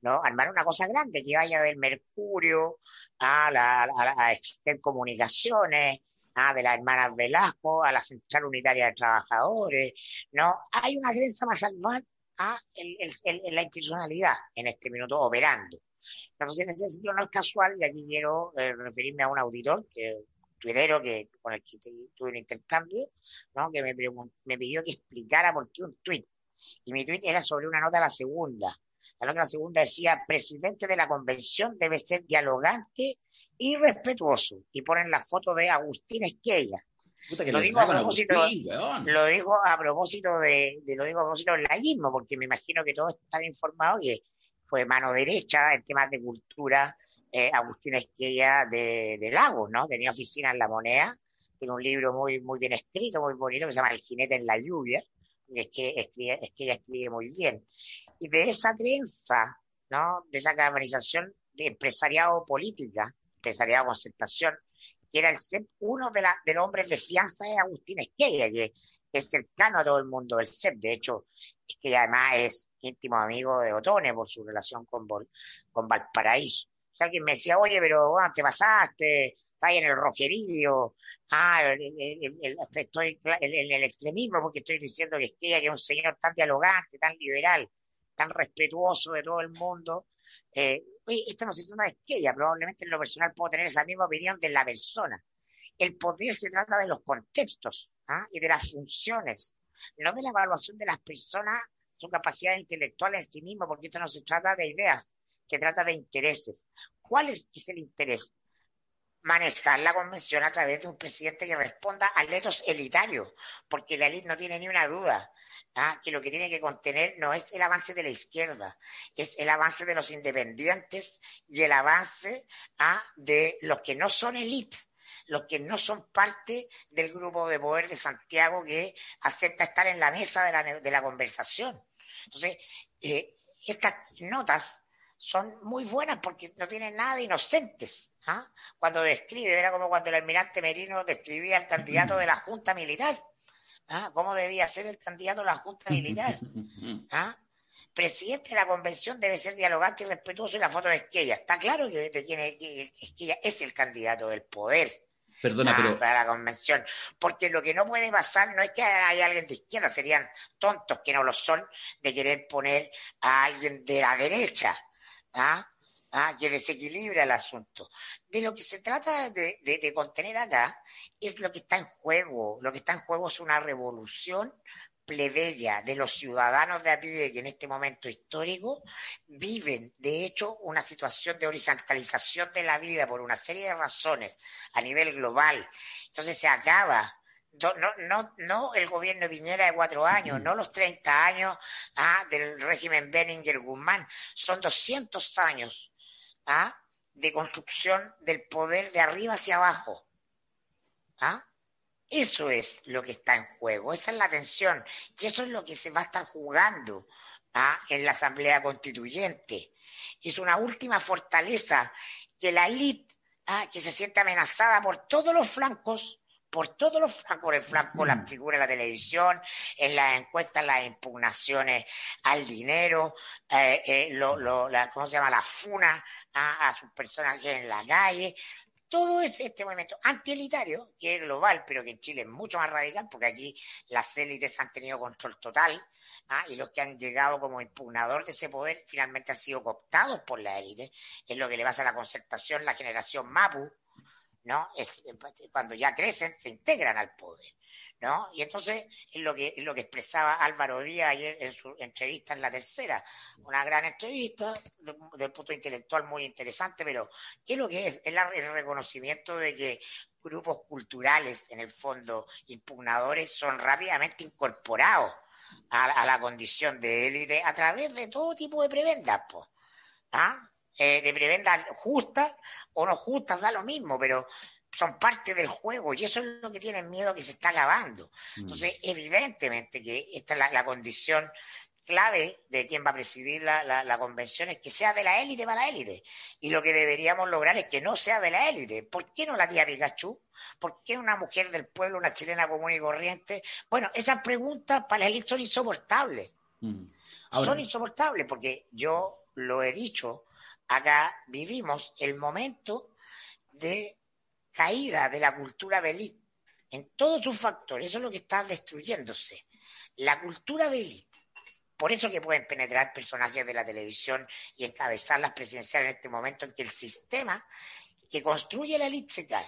¿no? Armar una cosa grande que vaya del Mercurio a la, a, a Exter Comunicaciones, ¿ah? de las hermanas Velasco a la Central Unitaria de Trabajadores, ¿no? Hay una creencia más anual a en la institucionalidad en este minuto operando. Entonces, en ese sentido no es casual, y aquí quiero eh, referirme a un auditor, que tuitero que, con el que tuve un intercambio, ¿no? que me, me pidió que explicara por qué un tuit. Y mi tuit era sobre una nota de la segunda. La nota de la segunda decía, presidente de la convención debe ser dialogante y respetuoso. Y ponen la foto de Agustín Esquella. Lo digo, a propósito, lo digo a propósito de, lo digo a propósito del laísmo, porque me imagino que todos están informados que fue mano derecha en temas de cultura eh, Agustín Esquella de, de, Lagos, ¿no? Tenía oficina en La Moneda, tiene un libro muy, muy bien escrito, muy bonito, que se llama El jinete en la lluvia, es que escribe, es que ella escribe muy bien. Y de esa creencia, ¿no? De esa organización de empresariado política, empresariado concertación, que era el CEP, uno de, la, de los hombres de fianza de Agustín Esquella, que es cercano a todo el mundo del CEP. De hecho, es que además es íntimo amigo de Otone por su relación con, con Valparaíso. O sea, alguien me decía, oye, pero bueno, te pasaste, estás en el rojerillo, ah, estoy en el extremismo porque estoy diciendo que Esquella, que es un señor tan dialogante, tan liberal, tan respetuoso de todo el mundo, eh, oye, esto no se trata de Esquella, probablemente en lo personal puedo tener esa misma opinión de la persona. El poder se trata de los contextos ¿ah? y de las funciones, no de la evaluación de las personas, su capacidad intelectual en sí mismo, porque esto no se trata de ideas, se trata de intereses. ¿Cuál es, es el interés? Manejar la convención a través de un presidente que responda al etos elitario, porque la élite no tiene ni una duda ¿ah? que lo que tiene que contener no es el avance de la izquierda, es el avance de los independientes y el avance ¿ah? de los que no son élite, los que no son parte del grupo de poder de Santiago que acepta estar en la mesa de la, de la conversación. Entonces, eh, estas notas son muy buenas porque no tienen nada de inocentes. ¿ah? Cuando describe, era como cuando el almirante Merino describía al candidato de la Junta Militar. ¿ah? ¿Cómo debía ser el candidato de la Junta Militar? ¿ah? Presidente de la convención debe ser dialogante y respetuoso y la foto de Esquella. Está claro que, de quién es, que Esquella es el candidato del poder. Perdona, pero... Para la convención. Porque lo que no puede pasar no es que haya alguien de izquierda, serían tontos que no lo son de querer poner a alguien de la derecha. ¿Ah? ¿ah? que desequilibra el asunto. De lo que se trata de, de, de, contener acá es lo que está en juego. Lo que está en juego es una revolución plebeya de los ciudadanos de a pie que en este momento histórico viven, de hecho, una situación de horizontalización de la vida por una serie de razones a nivel global. Entonces se acaba no, no, no el gobierno de Piñera de cuatro años, no los 30 años ah, del régimen Benninger Guzmán, son 200 años ah, de construcción del poder de arriba hacia abajo. ¿Ah? Eso es lo que está en juego, esa es la tensión, y eso es lo que se va a estar jugando ¿ah? en la Asamblea Constituyente. Es una última fortaleza que la élite, ¿ah? que se siente amenazada por todos los flancos, por todos los flancos, por el flanco, la figura en la televisión, en las encuestas, las impugnaciones al dinero, eh, eh, lo, lo, la, ¿cómo se llama? La funa a, a sus personajes en la calle. Todo es este movimiento antielitario, que es global, pero que en Chile es mucho más radical, porque aquí las élites han tenido control total, ¿ah? y los que han llegado como impugnador de ese poder finalmente han sido cooptados por la élite. Es lo que le pasa a la concertación, la generación Mapu, ¿no? Es, cuando ya crecen, se integran al poder. ¿no? Y entonces es lo que, es lo que expresaba Álvaro Díaz ayer en su entrevista en la tercera, una gran entrevista, del punto intelectual muy interesante, pero ¿qué es lo que es? Es el reconocimiento de que grupos culturales, en el fondo, impugnadores, son rápidamente incorporados a, la condición de élite a través de todo tipo de prebendas, ¿Ah? Eh, de prebendas justas o no justas, da lo mismo, pero son parte del juego y eso es lo que tienen miedo que se está acabando. Mm. Entonces, evidentemente que esta es la, condición clave de quien va a presidir la, convención es que sea de la élite para la élite. Y lo que deberíamos lograr es que no sea de la élite. ¿Por qué no la tía Pikachu? ¿Por qué una mujer del pueblo, una chilena común y corriente? Bueno, esas preguntas para la élite son insoportables. Mm. Son insoportables porque yo lo he dicho, acá vivimos el momento de caída de la cultura de élite en todos sus factores. Eso es lo que está destruyéndose. La cultura de élite. Por eso que pueden penetrar personajes de la televisión y encabezar las presidenciales en este momento en que el sistema que construye la élite se cae.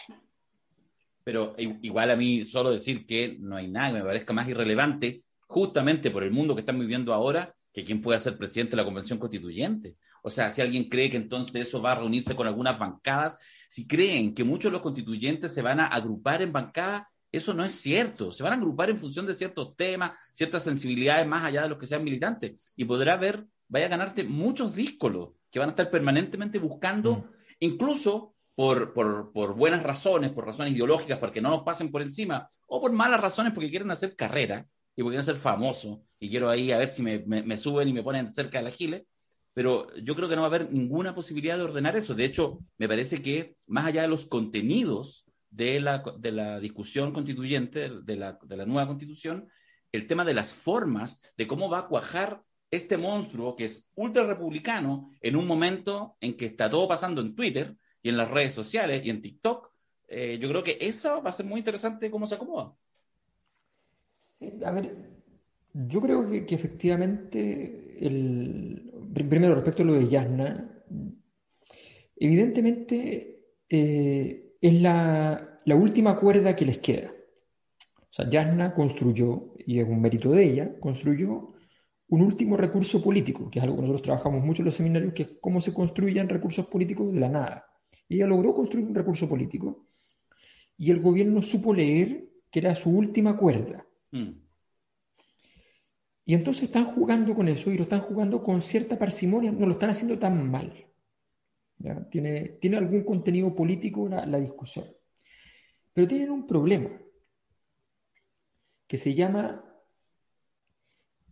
Pero igual a mí solo decir que no hay nada que me parezca más irrelevante, justamente por el mundo que estamos viviendo ahora, que quién puede ser presidente de la Convención Constituyente. O sea, si alguien cree que entonces eso va a reunirse con algunas bancadas, si creen que muchos de los constituyentes se van a agrupar en bancadas, eso no es cierto. Se van a agrupar en función de ciertos temas, ciertas sensibilidades más allá de los que sean militantes. Y podrá ver, vaya a ganarte muchos díscolos que van a estar permanentemente buscando, mm. incluso por, por, por, buenas razones, por razones ideológicas, porque no nos pasen por encima, o por malas razones porque quieren hacer carrera y porque quieren ser famosos, y quiero ahí a ver si me, me, me suben y me ponen cerca de la giles, pero yo creo que no va a haber ninguna posibilidad de ordenar eso. De hecho, me parece que más allá de los contenidos de la, de la discusión constituyente, de la, de la nueva constitución, el tema de las formas, de cómo va a cuajar este monstruo que es ultra republicano en un momento en que está todo pasando en Twitter y en las redes sociales y en TikTok, eh, yo creo que eso va a ser muy interesante cómo se acomoda. a ver, yo creo que, que efectivamente el, primero, respecto a lo de Yasna, evidentemente eh, es la, última cuerda que les queda. O sea, Yasna construyó, y es un mérito de ella, construyó un último recurso político, que es algo que nosotros trabajamos mucho en los seminarios, que es cómo se construyen recursos políticos de la nada. Ella logró construir un recurso político y el gobierno supo leer que era su última cuerda. Mm. Y entonces están jugando con eso y lo están jugando con cierta parsimonia, no lo están haciendo tan mal. Tiene, tiene algún contenido político la, la discusión. Pero tienen un problema que se llama,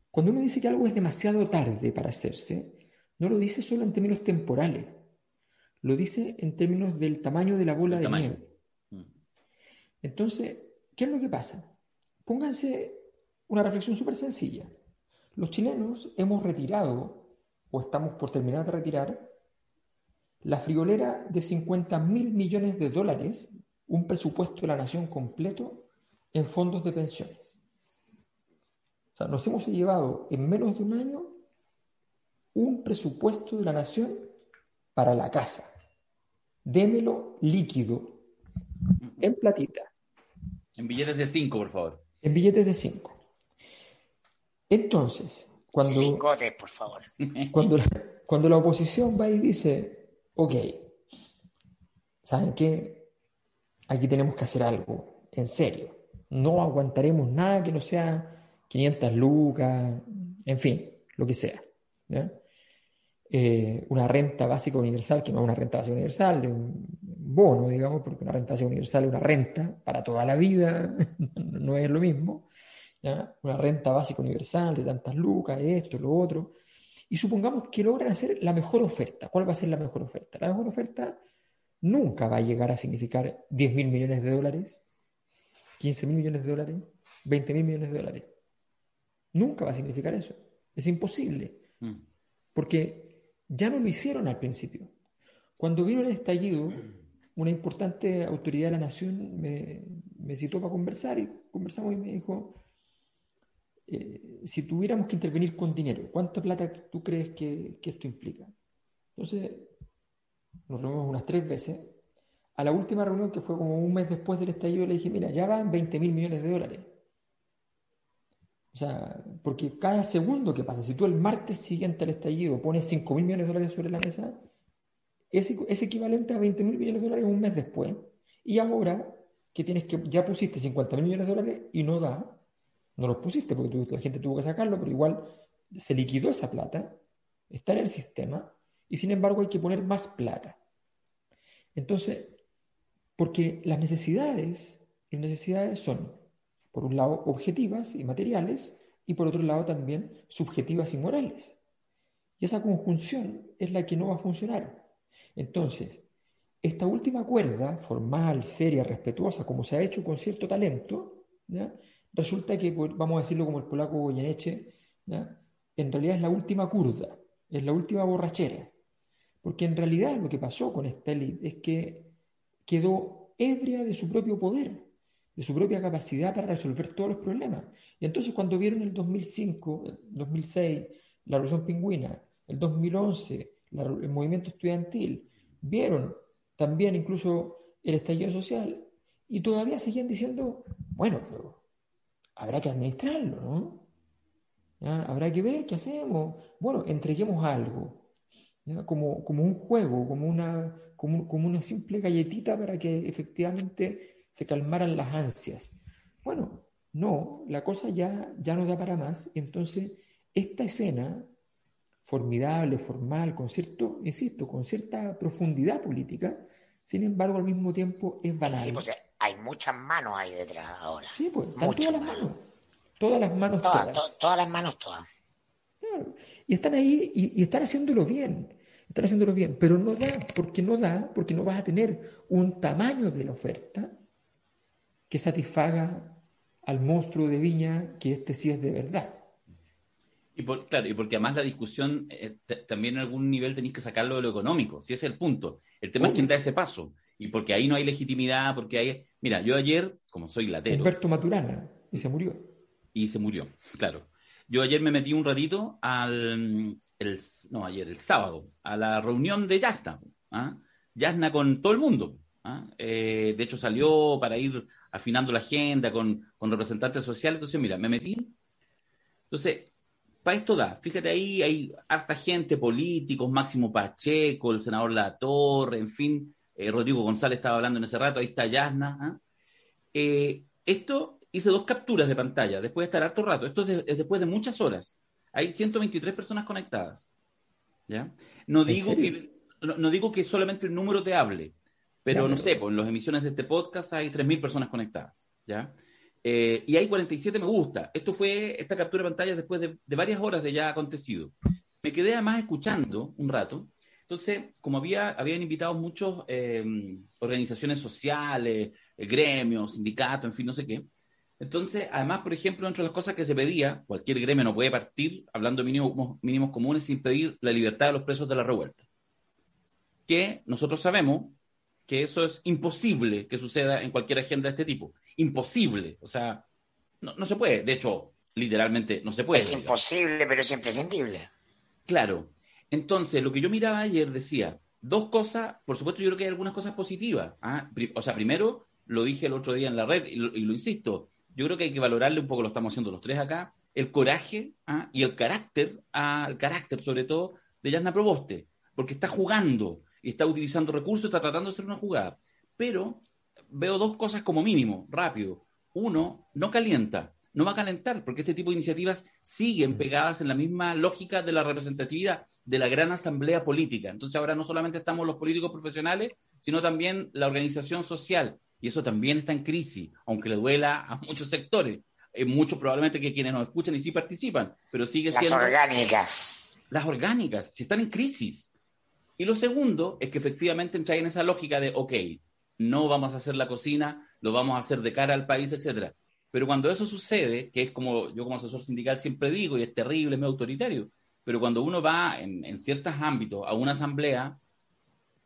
cuando uno dice que algo es demasiado tarde para hacerse, no lo dice solo en términos temporales, lo dice en términos del tamaño de la bola de nieve. Entonces, ¿qué es lo que pasa? Pónganse una reflexión súper sencilla. Los chilenos hemos retirado, o estamos por terminar de retirar, la friolera de 50 mil millones de dólares, un presupuesto de la nación completo, en fondos de pensiones. O sea, nos hemos llevado en menos de un año un presupuesto de la nación para la casa. Démelo líquido, en platita. En billetes de 5, por favor. En billetes de 5. Entonces, cuando, por favor. Cuando, la, cuando la oposición va y dice, ok, ¿saben qué? Aquí tenemos que hacer algo, en serio. No aguantaremos nada que no sea 500 lucas, en fin, lo que sea. Eh, una renta básica universal, que no es una renta básica universal, un bono, digamos, porque una renta básica universal es una renta para toda la vida, no es lo mismo una renta básica universal de tantas lucas, esto, lo otro, y supongamos que logran hacer la mejor oferta. ¿Cuál va a ser la mejor oferta? La mejor oferta nunca va a llegar a significar 10 mil millones de dólares, 15 mil millones de dólares, 20 mil millones de dólares. Nunca va a significar eso. Es imposible. Mm. Porque ya no lo hicieron al principio. Cuando vino el estallido, una importante autoridad de la nación me, me citó para conversar y conversamos y me dijo, eh, si tuviéramos que intervenir con dinero, ¿cuánta plata tú crees que, esto implica? Entonces, nos reunimos unas tres veces, a la última reunión, que fue como un mes después del estallido, le dije, mira, ya van 20 mil millones de dólares. O sea, porque cada segundo que pasa, si tú el martes siguiente al estallido pones 5 mil millones de dólares sobre la mesa, es, es equivalente a 20 mil millones de dólares un mes después. Y ahora que tienes que, ya pusiste 50 mil millones de dólares y no da, no los pusiste porque la gente tuvo que sacarlo, pero igual se liquidó esa plata, está en el sistema, y sin embargo hay que poner más plata. Entonces, porque las necesidades, las necesidades son, por un lado, objetivas y materiales, y por otro lado también subjetivas y morales. Y esa conjunción es la que no va a funcionar. Entonces, esta última cuerda, formal, seria, respetuosa, como se ha hecho con cierto talento, resulta que, pues, vamos a decirlo como el polaco Goyeneche, en realidad es la última curda, es la última borrachera. Porque en realidad lo que pasó con esta élite es que quedó ebria de su propio poder, de su propia capacidad para resolver todos los problemas. Y entonces cuando vieron el 2005, el 2006, la Revolución Pingüina, el 2011, el movimiento estudiantil, vieron también incluso el estallido social y todavía seguían diciendo, bueno, pero habrá que administrarlo, ¿no? Habrá que ver qué hacemos. Bueno, entreguemos algo, Como, como un juego, como una, como, una simple galletita para que efectivamente se calmaran las ansias. Bueno, no, la cosa ya, ya no da para más. Entonces, esta escena formidable, formal, con cierto, insisto, con cierta profundidad política, sin embargo, al mismo tiempo es banal. Sí, hay muchas manos ahí detrás ahora. Sí, pues, están todas las manos. Todas las manos, todas. todas las manos, todas. Claro. Y están ahí y, están haciéndolo bien. Están haciéndolo bien, pero no da, porque no da, porque no vas a tener un tamaño de la oferta que satisfaga al monstruo de Viña que este sí es de verdad. Y claro, y porque además la discusión eh, también en algún nivel tenéis que sacarlo de lo económico, si ese es el punto. El tema es quién da ese paso. Y porque ahí no hay legitimidad, porque hay... Mira, yo ayer, como soy latero... Humberto Maturana, y se murió. Y se murió, claro. Yo ayer me metí un ratito al... El, no, ayer, el sábado, a la reunión de Yasna. ¿ah? Yasna con todo el mundo. ¿ah? Eh, de hecho, salió para ir afinando la agenda con, con representantes sociales. Entonces, mira, me metí. Entonces, para esto da. Fíjate ahí, hay harta gente, políticos, Máximo Pacheco, el senador La Torre, en fin, eh, Rodrigo González estaba hablando en ese rato, ahí está Yasna. ¿ah? Eh, esto hice dos capturas de pantalla después de estar harto rato. Esto es, después de muchas horas. Hay 123 personas conectadas. ¿ya? No, digo que, no, digo que solamente el número te hable, pero no sé, pues en las emisiones de este podcast hay 3.000 personas conectadas. ¿ya? Eh, y hay 47 me gusta. Esto fue esta captura de pantalla después de, varias horas de ya acontecido. Me quedé además escuchando un rato. Entonces, como había, habían invitado muchas eh, organizaciones sociales, eh, gremios, sindicatos, en fin, no sé qué. Entonces, además, por ejemplo, entre las cosas que se pedía, cualquier gremio no puede partir, hablando de mínimos, mínimos comunes, sin pedir la libertad de los presos de la revuelta. Que nosotros sabemos que eso es imposible que suceda en cualquier agenda de este tipo imposible. O sea, no, se puede. De hecho, literalmente no se puede. Es imposible, pero es imprescindible. Claro. Entonces, lo que yo miraba ayer decía, dos cosas, por supuesto yo creo que hay algunas cosas positivas. ¿ah? O sea, primero, lo dije el otro día en la red y lo, insisto, yo creo que hay que valorarle un poco, lo estamos haciendo los tres acá, el coraje ¿ah? y el carácter, ¿ah? el carácter sobre todo, de Yasna Proboste, porque está jugando y está utilizando recursos, está tratando de hacer una jugada. Pero veo dos cosas como mínimo, rápido. Uno, no calienta, no va a calentar, porque este tipo de iniciativas siguen pegadas en la misma lógica de la representatividad de la gran asamblea política. Entonces ahora no solamente estamos los políticos profesionales, sino también la organización social. Y eso también está en crisis, aunque le duela a muchos sectores. Hay muchos probablemente que quienes nos escuchan y sí participan, pero sigue siendo... Las orgánicas. Las orgánicas, si están en crisis. Y lo segundo es que efectivamente entra en esa lógica de, ok, no vamos a hacer la cocina, lo vamos a hacer de cara al país, etcétera. Pero cuando eso sucede, que es como yo como asesor sindical siempre digo, y es terrible, es muy autoritario, pero cuando uno va en, en ciertos ámbitos a una asamblea,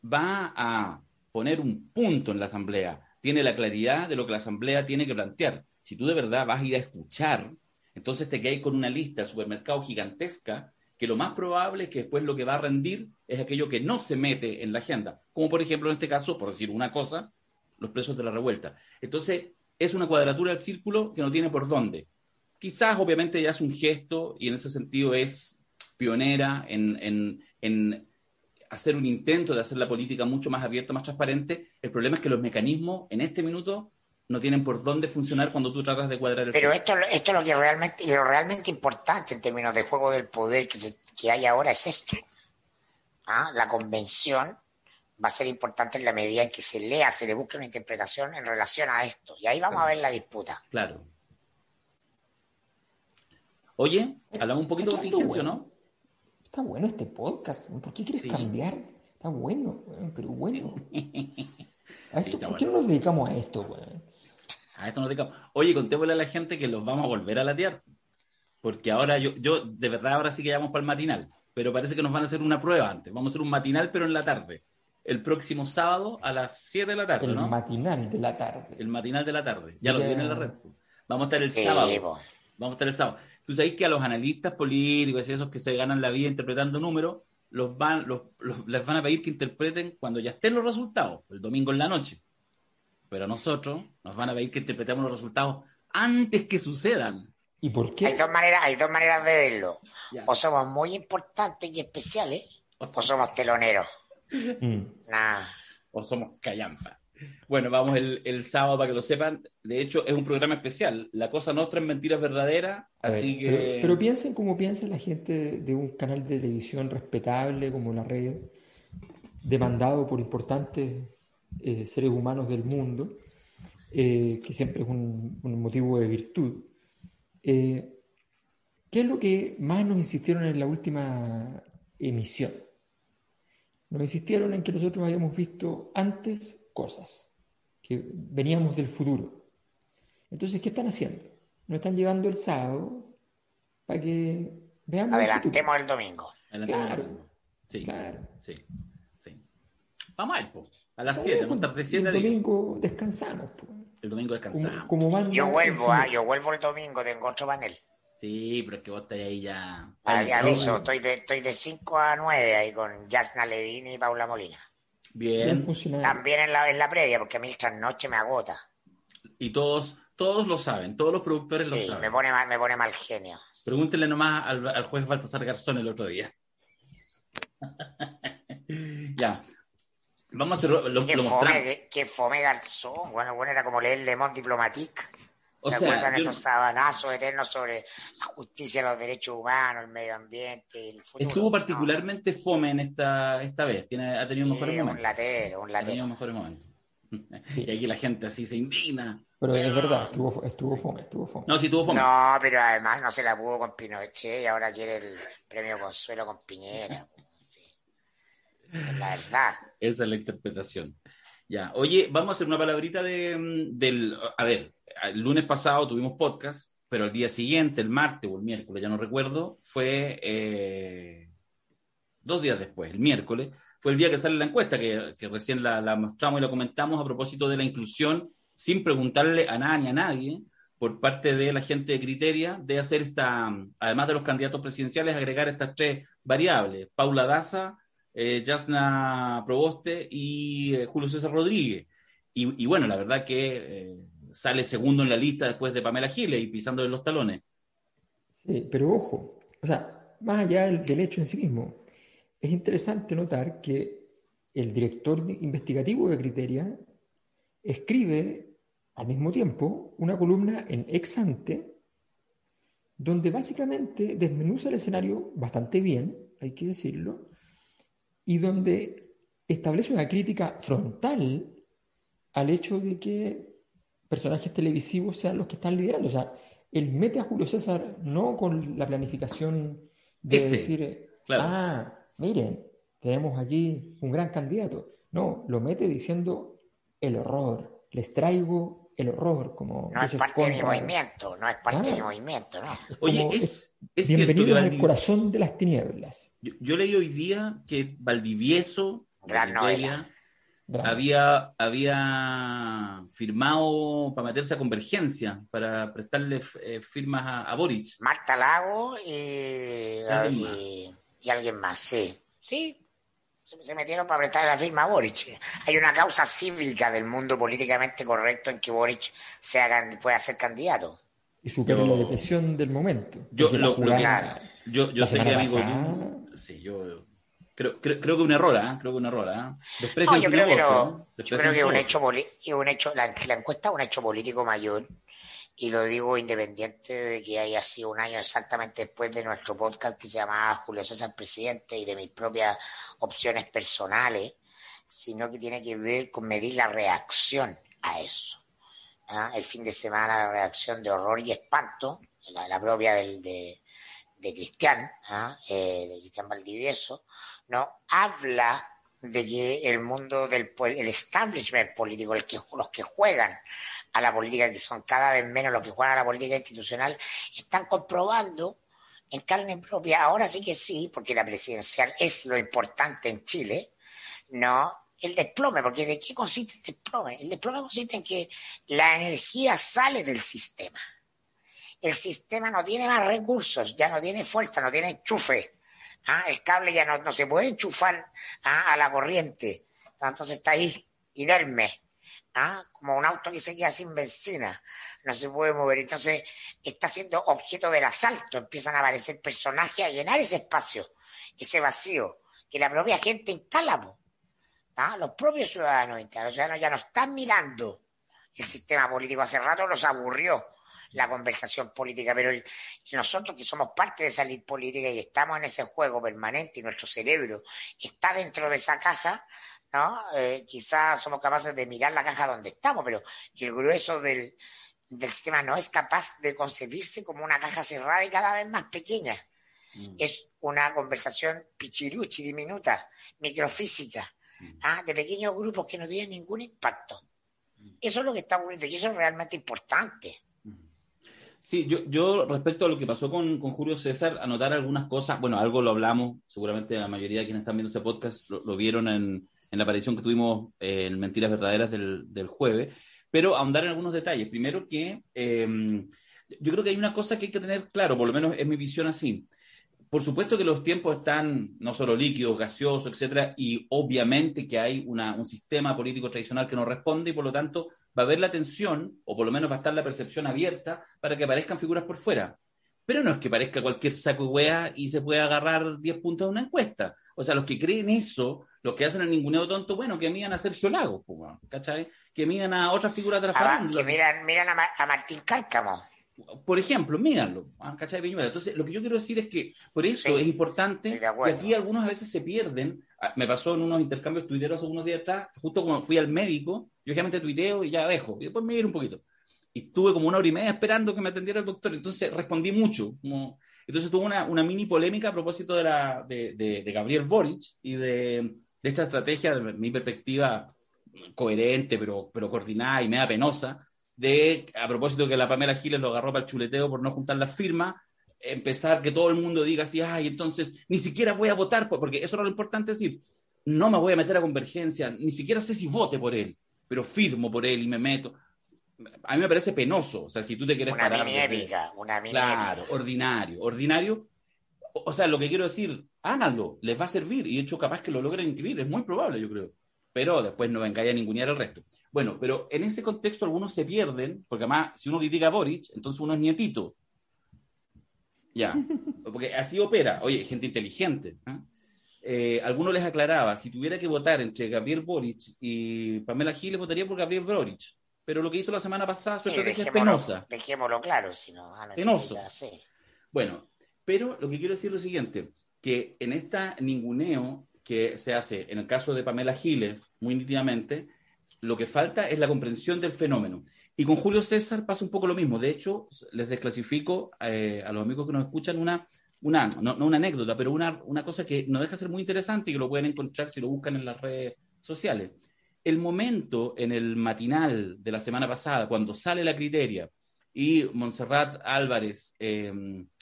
va a poner un punto en la asamblea, tiene la claridad de lo que la asamblea tiene que plantear. Si tú de verdad vas a ir a escuchar, entonces te quedas con una lista de supermercados gigantesca que lo más probable es que después lo que va a rendir es aquello que no se mete en la agenda, como por ejemplo en este caso, por decir una cosa, los presos de la revuelta. Entonces, es una cuadratura del círculo que no tiene por dónde. Quizás, obviamente, ya es un gesto y en ese sentido es pionera en, en, en hacer un intento de hacer la política mucho más abierta, más transparente. El problema es que los mecanismos en este minuto no tienen por dónde funcionar cuando tú tratas de cuadrar el Pero esto, esto es lo que realmente, lo realmente importante en términos de juego del poder que, se- que hay ahora es esto. ¿Ah? La convención va a ser importante en la medida en que se lea, se le busque una interpretación en relación a esto. Y ahí vamos a ver la disputa. Claro. Oye, hablamos un poquito de contingencia, bueno. ¿no? Está bueno este podcast. ¿Por qué quieres Sí. cambiar? Está bueno, weón, pero bueno. A esto, ¿Por qué no nos dedicamos a esto, weón? A esto no te cago. Oye, contémosle a la gente que los vamos a volver a latear. Porque ahora yo, yo, de verdad, ahora sí que ya vamos para el matinal. Pero parece que nos van a hacer una prueba antes. Vamos a hacer un matinal, pero en la tarde. El próximo sábado a las 7 de la tarde, El ¿no? matinal de la tarde. El matinal de la tarde. Ya lo Ya. tiene en la red. Vamos a estar el Sí, sábado. Vamos a estar el sábado. Tú sabes que a los analistas políticos y esos que se ganan la vida interpretando números, los van, los, los- les van a pedir que interpreten cuando ya estén los resultados, el domingo en la noche. Pero a nosotros nos van a pedir que interpretemos los resultados antes que sucedan. ¿Y por Hay qué? dos maneras, hay dos maneras de verlo. Ya. O somos muy importantes y especiales, o somos teloneros. Mm. Nah. O somos callampa. Bueno, vamos el, el sábado para que lo sepan. De hecho, es un programa especial. La cosa nuestra es mentiras verdaderas, ver, así que... pero, pero piensen como piensa la gente de, de un canal de televisión respetable como la red, demandado por importantes eh, seres humanos del mundo, eh, que siempre es un, un motivo de virtud. Eh, ¿qué es lo que más nos insistieron en la última emisión? Nos insistieron en que nosotros habíamos visto antes cosas, que veníamos del futuro. Entonces, ¿qué están haciendo? Nos están llevando el sábado para que veamos el. Adelantemos el domingo. Adelantemos Claro. el domingo. Sí, Claro. sí, sí. Vamos a ir, po. A las Está 7, bien, vamos a estar de el 7 a 10. domingo descansamos. pues. El domingo Como, descansamos. como banda Yo vuelvo, ah, yo vuelvo el domingo, tengo otro panel. Sí, pero es que vos estás ahí ya. Ah, Ahí, aviso, ¿no? estoy de, estoy de 5 a 9 ahí con Jasna Levine y Paula Molina. Bien. También en la, en la previa, porque a mí esta noche me agota. Y todos, todos lo saben, todos los productores lo saben. me pone mal, me pone mal genio. Pregúntenle nomás al, al juez Baltasar Garzón el otro día. ya. Vamos a hacer lo, lo Qué mostramos. fome, qué, qué fome Garzón. Bueno, bueno, era como leer Le Monde Diplomatique. O ¿Se sea, acuerdan yo- esos sabanazos eternos sobre la justicia, los derechos humanos, el medio ambiente, el futuro? Estuvo No, particularmente fome en esta, esta vez. Tiene, ha tenido sí, mejores un momentos. latero, un Ha tenido latero. mejores momentos. y aquí la gente así se indigna. Pero es verdad, estuvo, estuvo fome, estuvo fome. No, sí tuvo fome. No, pero además no se la pudo con Pinochet y ahora quiere el premio Consuelo con Piñera. Sí. Es la verdad. Esa es la interpretación. Ya, oye, vamos a hacer una palabrita de, mm, del... A ver, el lunes pasado tuvimos podcast, pero el día siguiente, el martes o el miércoles, ya no recuerdo, fue eh, dos días después, el miércoles, fue el día que sale la encuesta, que, recién la, mostramos y la comentamos a propósito de la inclusión, sin preguntarle a nada ni a nadie, por parte de la gente de Criteria, de hacer esta, además de los candidatos presidenciales, agregar estas tres variables. Paula Daza, eh, Jasna Proboste y eh, Julio César Rodríguez. Y, bueno, la verdad que eh, sale segundo en la lista después de Pamela Giles y pisándole los talones. Sí, pero ojo, o sea, más allá del, hecho en sí mismo, es interesante notar que el director investigativo de Criteria escribe al mismo tiempo una columna en ex ante, donde básicamente desmenuza el escenario bastante bien, hay que decirlo, y donde establece una crítica frontal al hecho de que personajes televisivos sean los que están liderando. O sea, él mete a Julio César no con la planificación de Ese, decir, claro. ah, miren, tenemos aquí un gran candidato. No, lo mete diciendo el horror. Les traigo el horror, como No es parte de mi movimiento, no es parte de mi Ah. movimiento, ¿no? Es Oye, es, es bienvenidos al Valdi- corazón de las tinieblas. yo, yo leí hoy día que Valdivieso, Gran Valdivia, Drama. había, había firmado para meterse a convergencia, para prestarle eh, firmas a, a Boric. Marta Lago y, Alguien y, y alguien más, sí. Sí, se- se metieron para prestar la firma a Boric. Hay una causa cívica del mundo políticamente correcto en que Boric sea, can- pueda ser candidato. Y supera la depresión del momento. Yo, lo, lo que- yo, yo la sé que semana amigo pasada- tú- sí, yo creo, creo, creo que un error, ¿ah? Creo que un error. Desprecio No, yo creo que negocio, no. ¿eh? Yo creo que un hecho, un hecho la, la encuesta es un hecho político mayor y lo digo independiente de que haya sido un año exactamente después de nuestro podcast que se llamaba Julio César Presidente y de mis propias opciones personales, sino que tiene que ver con medir la reacción a eso. ¿ah? El fin de semana la reacción de horror y espanto, la, la propia del, de, de Cristian, ¿ah? Eh, de Cristian Valdivieso, ¿no? Habla de que el mundo del el establishment político, los que juegan a la política, que son cada vez menos los que juegan a la política institucional, están comprobando en carne propia, ahora sí que sí, porque la presidencial es lo importante en Chile, ¿no? El desplome, porque ¿de qué consiste el desplome? El desplome consiste en que la energía sale del sistema. El sistema no tiene más recursos, ya no tiene fuerza, no tiene enchufe. ¿Ah? El cable ya no, no se puede enchufar ¿ah? a la corriente. Entonces está ahí, inerme. ¿ah? Como un auto que se queda sin benzina. No se puede mover. Entonces está siendo objeto del asalto. Empiezan a aparecer personajes a llenar ese espacio, ese vacío, que la propia gente instala. ¿ah? Los propios ciudadanos instalan. Los ciudadanos ya no están mirando el sistema político. Hace rato los aburrió la conversación política, pero el- nosotros que somos parte de esa elite política y estamos en ese juego permanente y nuestro cerebro está dentro de esa caja, ¿no? Eh, quizás somos capaces de mirar la caja donde estamos, pero el grueso del, del sistema no es capaz de concebirse como una caja cerrada y cada vez más pequeña. Mm. Es una conversación pichiruchi, diminuta, microfísica, ¿ah? de pequeños grupos que no tienen ningún impacto. Eso es lo que está ocurriendo y eso es realmente importante. Sí, yo, yo respecto a lo que pasó con, con Julio César, anotar algunas cosas, bueno, algo lo hablamos, seguramente la mayoría de quienes están viendo este podcast lo, vieron en, en la aparición que tuvimos en Mentiras Verdaderas del, del jueves, pero ahondar en algunos detalles. Primero que eh, yo creo que hay una cosa que hay que tener claro, por lo menos es mi visión así. Por supuesto que los tiempos están no solo líquidos, gaseosos, etcétera, y obviamente que hay una, un sistema político tradicional que no responde y por lo tanto va a haber la tensión, o por lo menos va a estar la percepción abierta para que aparezcan figuras por fuera. Pero no es que parezca cualquier saco de wea y se pueda agarrar 10 puntos de una encuesta. O sea, los que creen eso, los que hacen el ninguneo tonto, bueno, que midan a Sergio Lagos, pues, ¿cachai? Que midan a otras figuras de la Ah, farándula. que miran, miran a, Ma- a Martín Cárcamo. Por ejemplo, míganlo, ah, ¿cachai? Entonces, lo que yo quiero decir es que por eso Sí, es importante, y aquí algunos a veces se pierden. Ah, Me pasó en unos intercambios tuiteros hace unos días atrás, justo como fui al médico, yo generalmente tuiteo y ya dejo, y después me ir un poquito. Y estuve como una hora y media esperando que me atendiera el doctor, entonces respondí mucho. como- Entonces tuve una, una mini polémica a propósito de, la, de, de- de Gabriel Boric y de esta estrategia, de mi perspectiva coherente, pero, pero coordinada y media penosa, de, a propósito que la Pamela Giles lo agarró para el chuleteo por no juntar las firmas, empezar que todo el mundo diga así, ay, entonces ni siquiera voy a votar, por-", porque eso era lo importante decir, no me voy a meter a convergencia, ni siquiera sé si vote por él, pero firmo por él y me meto. A mí me parece penoso, o sea, si tú te quieres Una parar... mini épica, una mini Claro, épica. ordinario, ordinario. O sea, lo que quiero decir, háganlo, les va a servir y de hecho capaz que lo logren inscribir, es muy probable, yo creo. Pero después no vengáis a ningunear al resto. Bueno, pero en ese contexto algunos se pierden, porque además, si uno critica a Boric, entonces uno es nietito. Ya, porque así opera. Oye, gente inteligente. ¿ah? Eh, alguno les aclaraba, si tuviera que votar entre Gabriel Boric y Pamela Giles, votaría por Gabriel Boric. Pero lo que hizo la semana pasada, su Sí, estrategia es penosa. dejémoslo claro, si no. no Penoso. sí. Bueno, pero lo que quiero decir es lo siguiente, que en esta ninguneo que se hace en el caso de Pamela Giles, muy nítidamente, lo que falta es la comprensión del fenómeno. Y con Julio César pasa un poco lo mismo. De hecho, les desclasifico eh, a los amigos que nos escuchan una, una no, no una anécdota, pero una, una cosa que no deja de ser muy interesante y que lo pueden encontrar si lo buscan en las redes sociales. El momento en el matinal de la semana pasada, cuando sale la criteria y Montserrat Álvarez eh,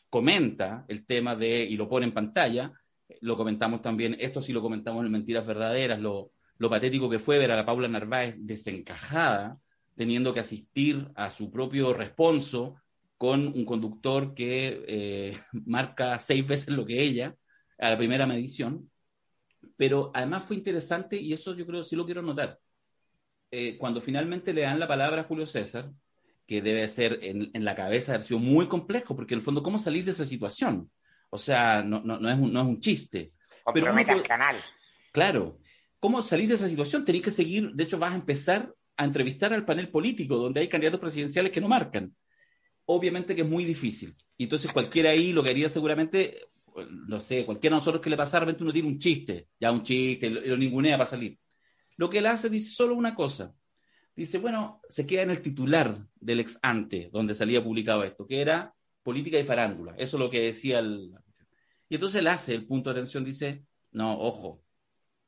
comenta el tema de, y lo pone en pantalla, lo comentamos también, esto sí lo comentamos en Mentiras Verdaderas, lo, lo patético que fue ver a la Paula Narváez desencajada, teniendo que asistir a su propio responso con un conductor que eh, marca seis veces lo que ella a la primera medición. Pero además fue interesante, y eso yo creo sí lo quiero notar, eh, cuando finalmente le dan la palabra a Julio César, que debe ser en, en la cabeza haber sido muy complejo, porque en el fondo, ¿cómo salir de esa situación? O sea, no, no, no, es, un, no es un chiste. Compromete al canal. Claro. ¿Cómo salir de esa situación? Tenéis que seguir, de hecho vas a empezar a entrevistar al panel político, donde hay candidatos presidenciales que no marcan. Obviamente que es muy difícil. Y entonces cualquiera ahí lo que haría seguramente, no sé, cualquiera de nosotros que le pasara, uno tiene un chiste, ya un chiste, lo, lo ningunea para salir. Lo que él hace dice solo una cosa. Dice, bueno, se queda en el titular del ex ante, donde salía publicado esto, que era política y farándula. Eso es lo que decía el... Y entonces él hace el punto de atención, dice, no, ojo,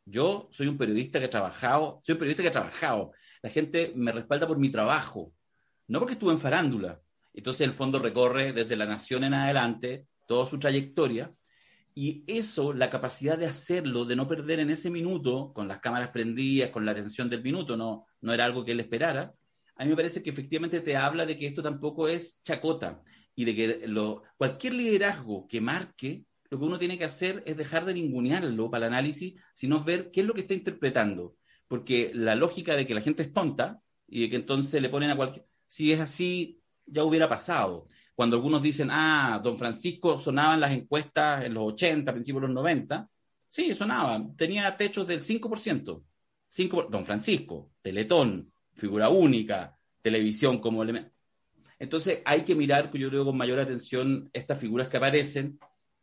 yo soy un periodista que ha trabajado, soy un periodista que ha trabajado. La gente me respalda por mi trabajo, no porque estuve en farándula. Entonces el fondo recorre desde la nación en adelante toda su trayectoria y eso, la capacidad de hacerlo, de no perder en ese minuto, con las cámaras prendidas, con la atención del minuto, no, no era algo que él esperara, a mí me parece que efectivamente te habla de que esto tampoco es chacota y de que lo, cualquier liderazgo que marque lo que uno tiene que hacer es dejar de ningunearlo para el análisis, sino ver qué es lo que está interpretando. Porque la lógica de que la gente es tonta y de que entonces le ponen a cualquier... Si es así, ya hubiera pasado. Cuando algunos dicen, ah, don Francisco sonaba en las encuestas en los 80, principios de los 90, sí, sonaba. Tenía techos del 5%. 5 don Francisco, Teletón, figura única, televisión como elemento. Entonces hay que mirar, yo creo, con mayor atención estas figuras que aparecen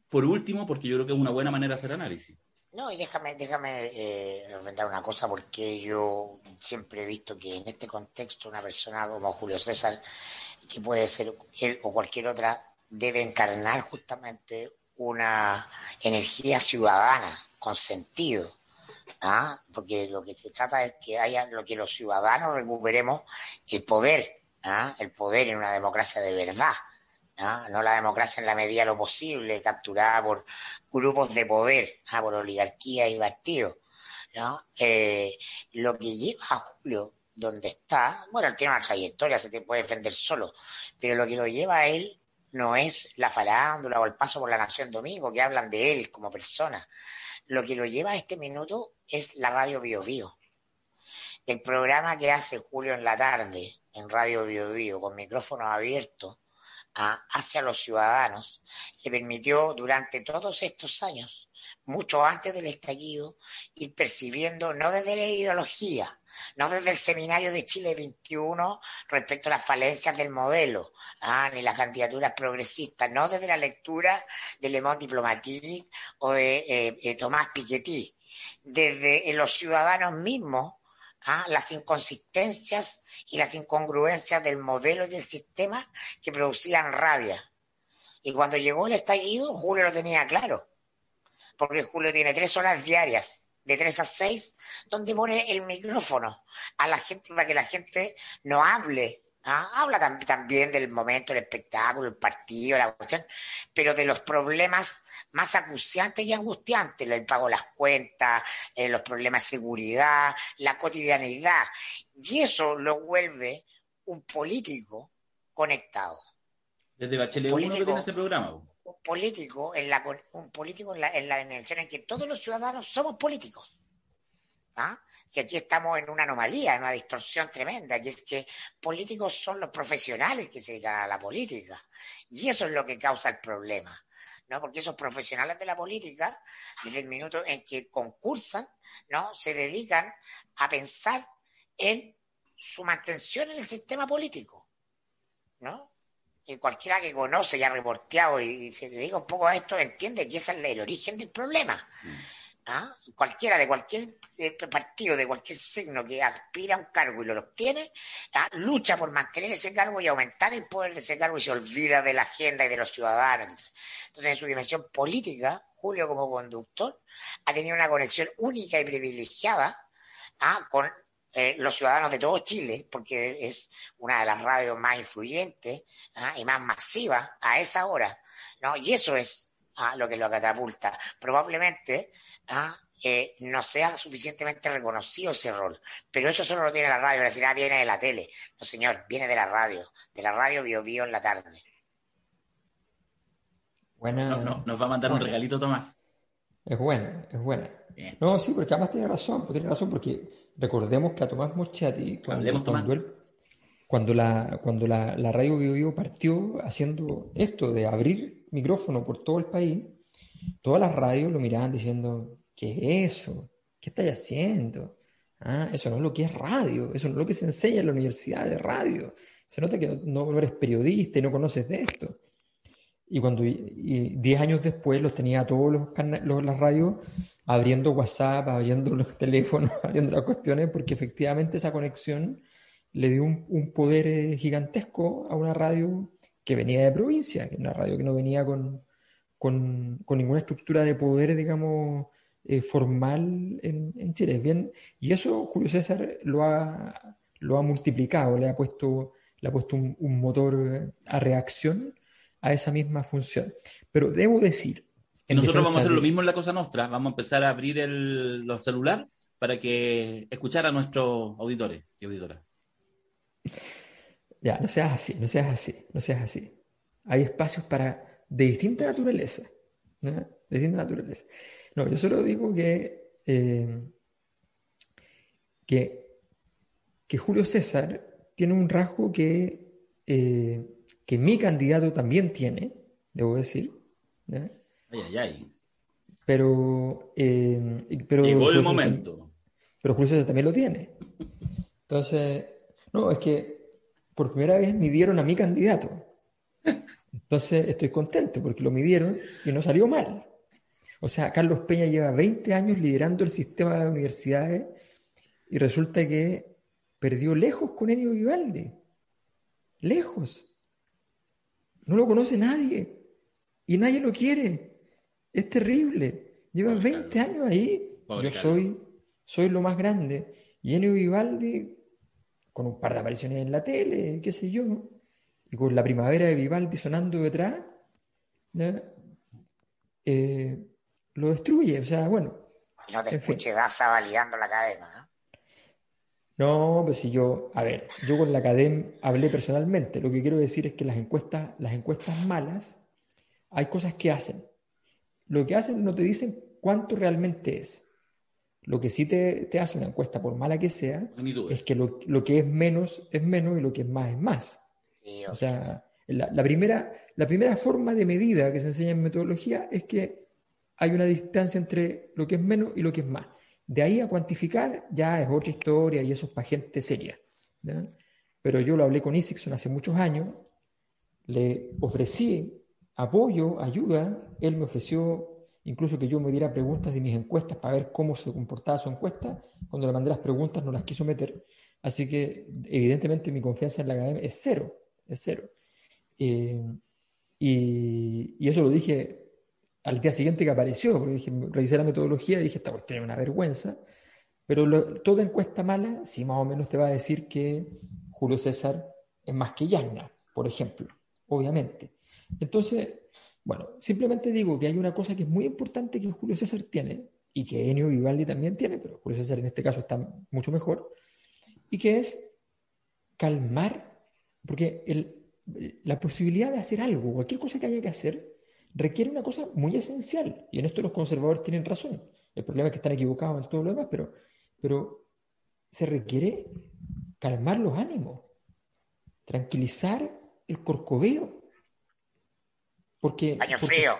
por último, porque yo creo que es una buena manera de hacer análisis. No, y déjame, déjame eh, una cosa, porque yo siempre he visto que en este contexto una persona como Julio César, que puede ser él o cualquier otra, debe encarnar justamente una energía ciudadana con sentido. ¿ah? Porque lo que se trata es que haya, lo que los ciudadanos recuperemos el poder, ¿ah? el poder en una democracia de verdad. ¿No? la democracia en la medida de lo posible, capturada por grupos de poder, ¿ah? por oligarquía y partidos. ¿no? Eh, lo que lleva a Julio donde está, bueno, él tiene una trayectoria, se puede defender solo, pero lo que lo lleva a él no es la farándula o el paso por la Nación Domingo, que hablan de él como persona. Lo que lo lleva a este minuto es la radio Bio, Bio. El programa que hace Julio en la tarde en Radio Bio, Bio con micrófonos hacia los ciudadanos le permitió durante todos estos años, mucho antes del estallido, ir percibiendo no desde la ideología, no desde el seminario de Chile 21 respecto a las falencias del modelo, ah, ni las candidaturas progresistas, no desde la lectura de Le Monde Diplomatique o de eh, eh, Tomás Piketty, desde los ciudadanos mismos las inconsistencias y las incongruencias del modelo y del sistema que producían rabia. Y cuando llegó el estallido, Julio lo tenía claro, porque Julio tiene tres horas diarias, de tres a seis, donde pone el micrófono a la gente para que la gente no hable ¿Ah? Habla también del momento, del espectáculo, el partido, la cuestión, pero de los problemas más acuciantes y angustiantes, el pago de las cuentas, eh, los problemas de seguridad, la cotidianidad. Y eso lo vuelve un político conectado. Desde Bachelet 1 que tiene ese programa. Un político, en la, un político en la, en la dimensión en que todos los ciudadanos somos políticos. ¿Ah? Si aquí estamos en una anomalía, en una distorsión tremenda, y es que políticos son los profesionales que se dedican a la política. Y eso es lo que causa el problema. ¿no? Porque esos profesionales de la política, desde el minuto en que concursan, ¿no? se dedican a pensar en su mantención en el sistema político. ¿no? Y cualquiera que conoce y ha reporteado y, se dedica un poco a esto entiende que ese es el, origen del problema. Mm. ¿Ah? cualquiera de cualquier eh, partido, de cualquier signo que aspira a un cargo y lo obtiene, ¿ah? lucha por mantener ese cargo y aumentar el poder de ese cargo y se olvida de la agenda y de los ciudadanos. Entonces, en su dimensión política, Julio como conductor ha tenido una conexión única y privilegiada ¿ah? con eh, los ciudadanos de todo Chile, porque es una de las radios más influyentes y más masivas a esa hora. ¿no? Y eso es lo que lo catapulta. Probablemente ¿ah? eh, no sea suficientemente reconocido ese rol. Pero eso solo lo tiene la radio, decir, ah, viene de la tele. No, señor, viene de la radio, de la radio Bio Bio en la tarde. Buena. No, no, nos va a mandar un regalito, Tomás. Es buena, es buena. Bien. No, sí, porque además tiene razón, pues tiene razón, porque recordemos que a Tomás Moschati, cuando, Hablemos, Tomás. cuando él- cuando la, cuando la, la radio Bio Bio partió haciendo esto de abrir micrófono por todo el país, todas las radios lo miraban diciendo, ¿qué es eso? ¿Qué estáis haciendo? Ah, eso no es lo que es radio, eso no es lo que se enseña en la universidad de radio. Se nota que no, no eres periodista y no conoces de esto. Y cuando y- y diez años después los tenía a todos los, los- las radios abriendo WhatsApp, abriendo los teléfonos, abriendo las cuestiones, porque efectivamente esa conexión le dio un, un poder eh, gigantesco a una radio que venía de provincia, que una radio que no venía con, con, con ninguna estructura de poder, digamos, eh, formal en, en Chile. Bien, y eso Julio César lo ha, lo ha multiplicado, le ha puesto, le ha puesto un, un motor a reacción a esa misma función. Pero debo decir, nosotros vamos a hacer lo mismo en la Cosa Nostra. Vamos a empezar a abrir el, los celular para que escuchar a nuestros auditores y auditoras. Ya, no seas así, no seas así, no seas así. Hay espacios para de distinta naturaleza, ¿no? De distinta naturaleza. No, yo solo digo que, eh, que, que Julio César tiene un rasgo que, eh, que mi candidato también tiene, debo decir, ¿no? Ay, ay, ay. Pero, eh, pero Llegó el Julio César momento. pero Julio César también lo tiene. Entonces, no, es que por primera vez midieron a mi candidato. Entonces estoy contento porque lo midieron y no salió mal. O sea, Carlos Peña lleva 20 años liderando el sistema de universidades y resulta que perdió lejos con Enio Vivaldi. Lejos. No lo conoce nadie y nadie lo quiere. Es terrible. Lleva Pobre 20 años ahí. Pobre Yo Carlos. soy, soy lo más grande. Y Enio Vivaldi, con un par de apariciones en la tele, qué sé yo, y con la primavera de Vivaldi sonando detrás, ¿ya? Eh, lo destruye. O sea, bueno, No te fin. escuches Daza validando la cadena. No, pero si yo, a ver, yo con la Academ hablé personalmente. Lo que quiero decir es que las encuestas, las encuestas malas, hay cosas que hacen. Lo que hacen no te dicen cuánto realmente es. Lo que sí te, te hace una encuesta, por mala que sea, es que lo, lo que es menos es menos y lo que es más es más. O sea, la, la primera, la primera forma de medida que se enseña en metodología es que hay una distancia entre lo que es menos y lo que es más. De ahí a cuantificar ya es otra historia y eso es para gente seria. ¿ya? Pero yo lo hablé con Isixson hace muchos años, le ofrecí apoyo, ayuda, él me ofreció incluso que yo me diera preguntas de mis encuestas para ver cómo se comportaba su encuesta. Cuando le mandé las preguntas no las quiso meter. Así que evidentemente mi confianza en la academia es cero, es cero. Eh, y, eso lo dije al día siguiente que apareció, porque dije, revisé la metodología y dije, esta cuestión es una vergüenza. Pero toda encuesta mala, sí más o menos te va a decir que Julio César es más que Yasna, por ejemplo, obviamente. Entonces, bueno, simplemente digo que hay una cosa que es muy importante que Julio César tiene y que Ennio Vivaldi también tiene, pero Julio César en este caso está mucho mejor, y que es calmar, porque el- la posibilidad de hacer algo, cualquier cosa que haya que hacer, requiere una cosa muy esencial. Y en esto los conservadores tienen razón. El problema es que están equivocados en todo lo demás, pero, pero se requiere calmar los ánimos, tranquilizar el corcoveo. Porque, Baño porque- frío,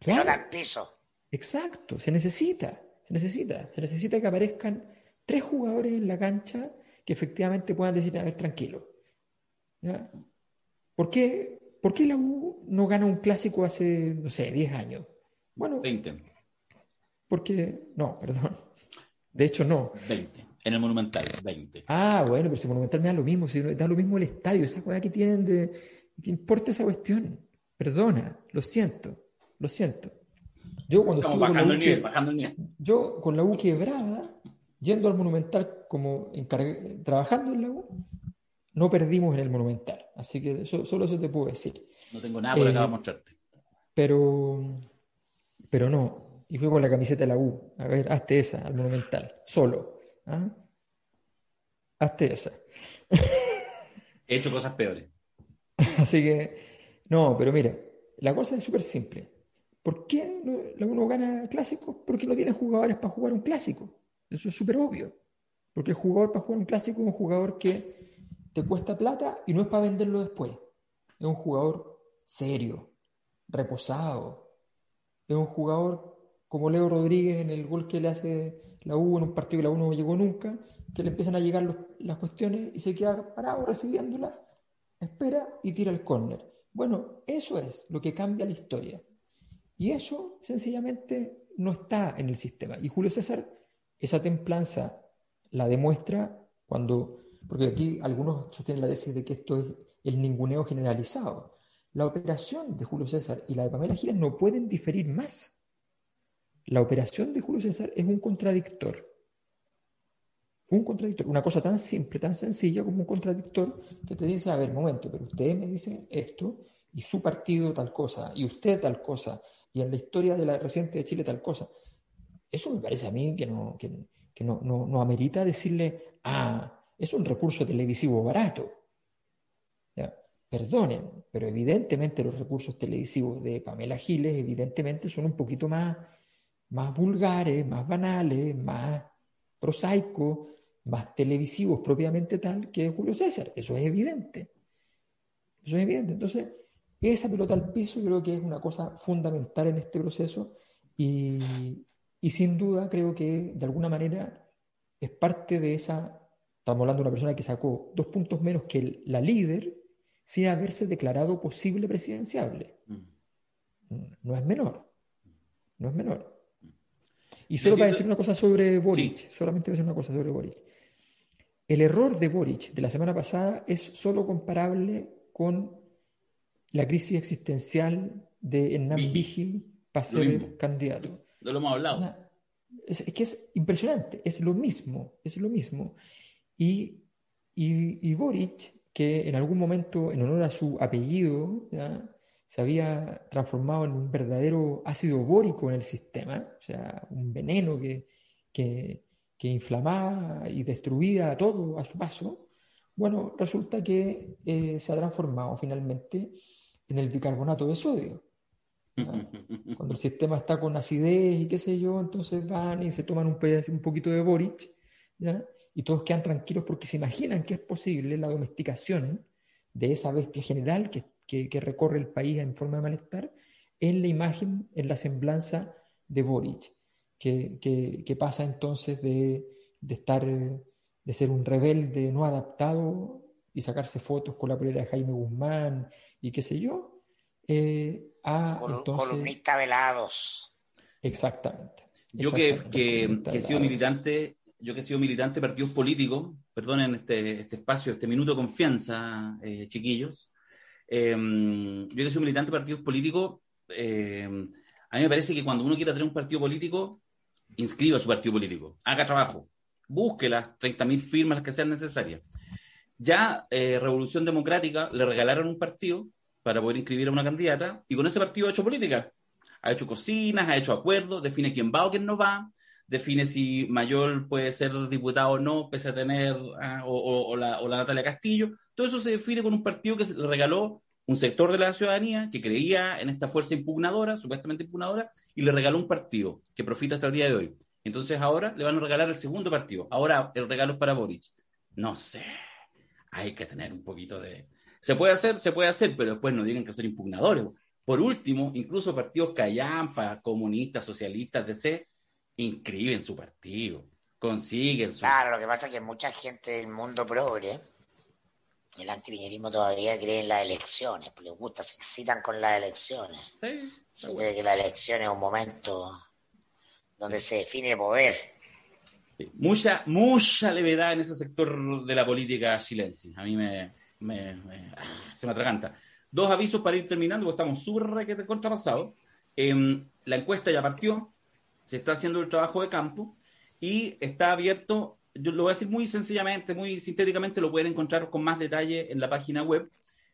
Claro, pelota al piso. exacto, se necesita, se necesita, se necesita que aparezcan tres jugadores en la cancha que efectivamente puedan decir, a ver, tranquilo. ¿Ya? ¿Por qué, por qué la U no gana un clásico hace, no sé, 10 años? Bueno, 20. porque, no, perdón. De hecho, no. 20. En el Monumental, 20. Ah, bueno, pero si Monumental me da lo mismo, si da lo mismo el estadio, esa cosa que tienen de... ¿Qué importa esa cuestión? Perdona, lo siento, lo siento. Yo cuando Estamos estuve con la bajando U el nivel, bajando el nivel. Yo con la U quebrada, yendo al Monumental como trabajando en la U, no perdimos en el Monumental. Así que eso- solo eso te puedo decir. No tengo nada por Eh, acá para mostrarte. Pero, pero no. y fui con la camiseta de la U. A ver, hazte esa, al Monumental, solo. ¿ah? Hazte esa. He hecho cosas peores. Así que, no, pero mira, la cosa es súper simple. ¿Por qué uno gana clásicos? Porque no tiene jugadores para jugar un clásico. Eso es súper obvio. Porque el jugador para jugar un clásico es un jugador que te cuesta plata y no es para venderlo después. Es un jugador serio, reposado. Es un jugador como Leo Rodríguez en el gol que le hace la U en un partido que la U no llegó nunca, que le empiezan a llegar las cuestiones y se queda parado recibiéndolas, espera y tira el córner. Bueno, eso es lo que cambia la historia. Y eso sencillamente no está en el sistema. Y Julio César, esa templanza la demuestra cuando, porque aquí algunos sostienen la tesis de que esto es el ninguneo generalizado. La operación de Julio César y la de Pamela Giles no pueden diferir más. La operación de Julio César es un contradictor. Un contradictor, una cosa tan simple, tan sencilla como un contradictor que te dice, a ver, momento, pero ustedes me dicen esto y su partido tal cosa y usted tal cosa y en la historia de la reciente de Chile tal cosa. Eso me parece a mí que no, que, no, no, no amerita decirle, ah, es un recurso televisivo barato. Perdonen, pero evidentemente los recursos televisivos de Pamela Giles evidentemente son un poquito más, más vulgares, más banales, más prosaicos, más televisivos propiamente tal que Julio César. Eso es evidente. Eso es evidente. Entonces, esa pelota al piso creo que es una cosa fundamental en este proceso y, y sin duda creo que de alguna manera es parte de esa, estamos hablando de una persona que sacó dos puntos menos que el- la líder sin haberse declarado posible presidenciable. Mm. No es menor. No es menor. Y Yo solo para decir una cosa sobre Boric, solamente voy a decir una cosa sobre Boric. El error de Boric de la semana pasada es solo comparable con la crisis existencial de Hernán Vigil. Para ser candidato. No lo hemos hablado. Una- es, es que es impresionante, es lo mismo, es lo mismo. Y, y, y Boric, que en algún momento, en honor a su apellido, ¿ya? se había transformado en un verdadero ácido bórico en el sistema, o sea, un veneno que, que, que inflamaba y destruía todo a su paso. Bueno, resulta que eh, se ha transformado finalmente en el bicarbonato de sodio. Cuando el sistema está con acidez y qué sé yo, entonces van y se toman un, pedazo- un poquito de Boric, ¿ya? Y todos quedan tranquilos porque se imaginan que es posible la domesticación de esa bestia general que, que- que recorre el país en forma de malestar en la imagen, en la semblanza de Boric, que, que- que pasa entonces de, de estar, eh, de ser un rebelde no adaptado y sacarse fotos con la polera de Jaime Guzmán y qué sé yo, eh, a Colu- entonces... columnista velados. Exactamente. Yo que, exactamente, que- que he sido militante, yo que he sido militante de partidos políticos, perdonen este, este espacio, este minuto de confianza, eh, chiquillos. Eh, yo que he sido militante de partidos políticos, eh, a mí me parece que cuando uno quiera tener un partido político, inscriba su partido político, haga trabajo, busque las 30.000 firmas que sean necesarias. Ya eh, Revolución Democrática le regalaron un partido para poder inscribir a una candidata y con ese partido ha hecho política. Ha hecho cocinas, ha hecho acuerdos, define quién va o quién no va, define si Mayol puede ser diputado o no, pese a tener, ah, o la, o la Natalia Castillo. Todo eso se define con un partido que se le regaló un sector de la ciudadanía que creía en esta fuerza impugnadora, supuestamente impugnadora, y le regaló un partido que profita hasta el día de hoy. Entonces ahora le van a regalar el segundo partido. Ahora el regalo es para Boric. No sé, hay que tener un poquito de... Se puede hacer, se puede hacer, pero después no digan que son impugnadores. Por último, incluso partidos callampa, comunistas, socialistas, DC, inscriben su partido, consiguen su... Claro, lo que pasa es que mucha gente del mundo progre, el antiviñerismo todavía cree en las elecciones, pues les gusta, se excitan con las elecciones. Sí, Se cree que la elección es un momento donde se define poder. Sí, Mucha, mucha levedad en ese sector de la política chilense. A mí me, me- me- se me atraganta. Dos avisos para ir terminando, porque estamos súper contrapasados. Em, la encuesta ya partió, se está haciendo el trabajo de campo y está abierto, yo lo voy a decir muy sencillamente, muy sintéticamente, lo pueden encontrar con más detalle en la página web.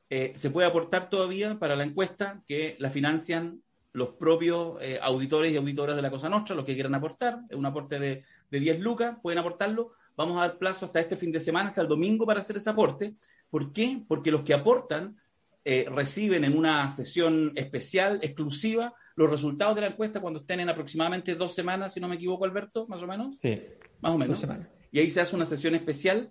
Eh, se puede aportar todavía para la encuesta que la financian los propios eh, auditores y auditoras de la Cosa Nostra, los que quieran aportar, es un aporte de, de 10 lucas, pueden aportarlo. Vamos a dar plazo hasta este fin de semana, hasta el domingo, para hacer ese aporte. ¿Por qué? Porque los que aportan eh, reciben en una sesión especial, exclusiva, los resultados de la encuesta cuando estén en aproximadamente dos semanas, si no me equivoco, Alberto, más o menos. Sí, Más o menos. dos semanas. Y ahí se hace una sesión especial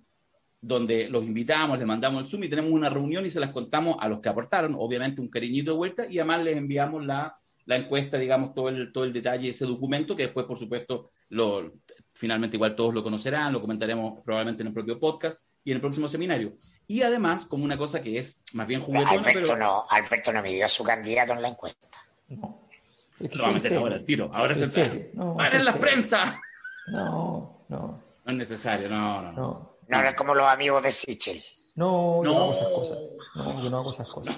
donde los invitamos, les mandamos el Zoom y tenemos una reunión y se las contamos a los que aportaron, obviamente un cariñito de vuelta, y además les enviamos la, la encuesta, digamos, todo el, todo el detalle, ese documento, que después, por supuesto, lo, finalmente igual todos lo conocerán, lo comentaremos probablemente en el propio podcast y en el próximo seminario. Y además, como una cosa que es más bien juguetona, Alberto pero no, Alberto no me dio a su candidato en la encuesta. No. Es que lo vamos a meter ahora al tiro, ahora es el serio. No, ¡Para soy en la serio. prensa! No, no, No es necesario, no, no. no. no. Es como los amigos de Sichel. No, yo no No. hago esas cosas. No, yo no hago esas cosas.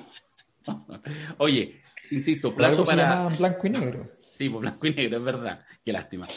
Oye, insisto, plazo se para... llama blanco y negro. Sí, pues blanco y negro, es verdad. Qué lástima.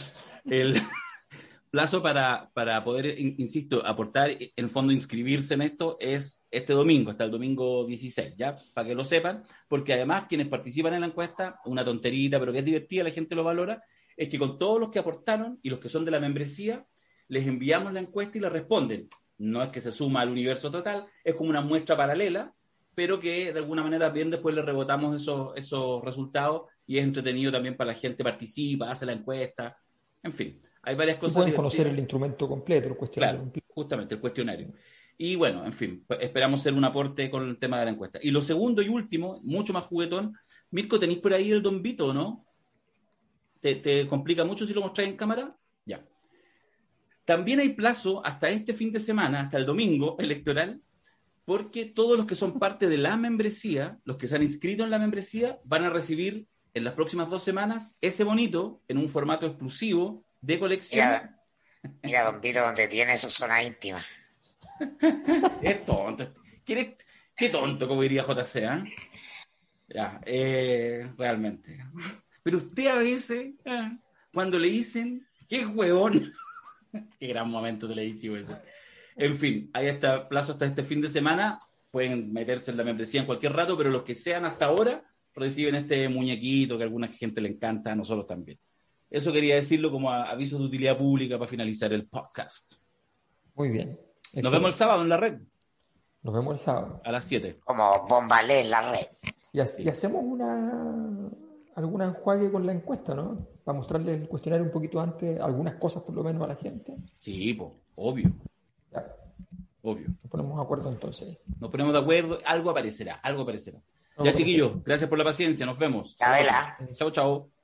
El plazo para, para poder, in- insisto, aportar, en el fondo inscribirse en esto es este domingo, hasta el domingo 16, ¿ya? Para que lo sepan, porque además quienes participan en la encuesta, una tonterita, pero que es divertida, la gente lo valora, es que con todos los que aportaron y los que son de la membresía, les enviamos la encuesta y la responden. No es que se suma al universo total, es como una muestra paralela, pero que de alguna manera bien después le rebotamos esos, esos resultados y es entretenido también para la gente, participa, hace la encuesta, en fin, hay varias Y cosas. pueden conocer el instrumento completo, el cuestionario Claro, completo. justamente el cuestionario. Y bueno, en fin, pues esperamos ser un aporte con el tema de la encuesta. Y lo segundo y último, mucho más juguetón, Mirko, ¿tenéis por ahí el Don Vito o no? ¿Te, te complica mucho si lo mostráis en cámara? También hay plazo hasta este fin de semana, hasta el domingo electoral, porque todos los que son parte de la membresía, los que se han inscrito en la membresía, van a recibir en las próximas dos semanas ese bonito en un formato exclusivo de colección. Mira, mira, don Vito, donde tiene su zona íntima. Qué tonto. ¿Qué, qué tonto, como diría JC, ¿ah? Ya, eh, realmente. Pero usted a veces, ah, cuando le dicen, qué huevón. Qué gran momento televisivo ese. En fin, hay hasta plazo hasta este fin de semana. Pueden meterse en la membresía en cualquier rato, pero los que sean hasta ahora reciben este muñequito que a alguna gente le encanta, a nosotros también. Eso quería decirlo como aviso de utilidad pública para finalizar el podcast. Muy bien. Nos vemos el sábado en la red, Nos vemos el sábado. a las 7. Como bombalé en la red. Y, ha- y hacemos una algún enjuague con la encuesta, ¿no? Para mostrarle el cuestionario un poquito antes, algunas cosas por lo menos a la gente. Sí, po, obvio, Ya, obvio. nos ponemos de acuerdo entonces. Nos ponemos de acuerdo, algo aparecerá, algo aparecerá. Ya, chiquillos, gracias por la paciencia, nos vemos. Chao, chao.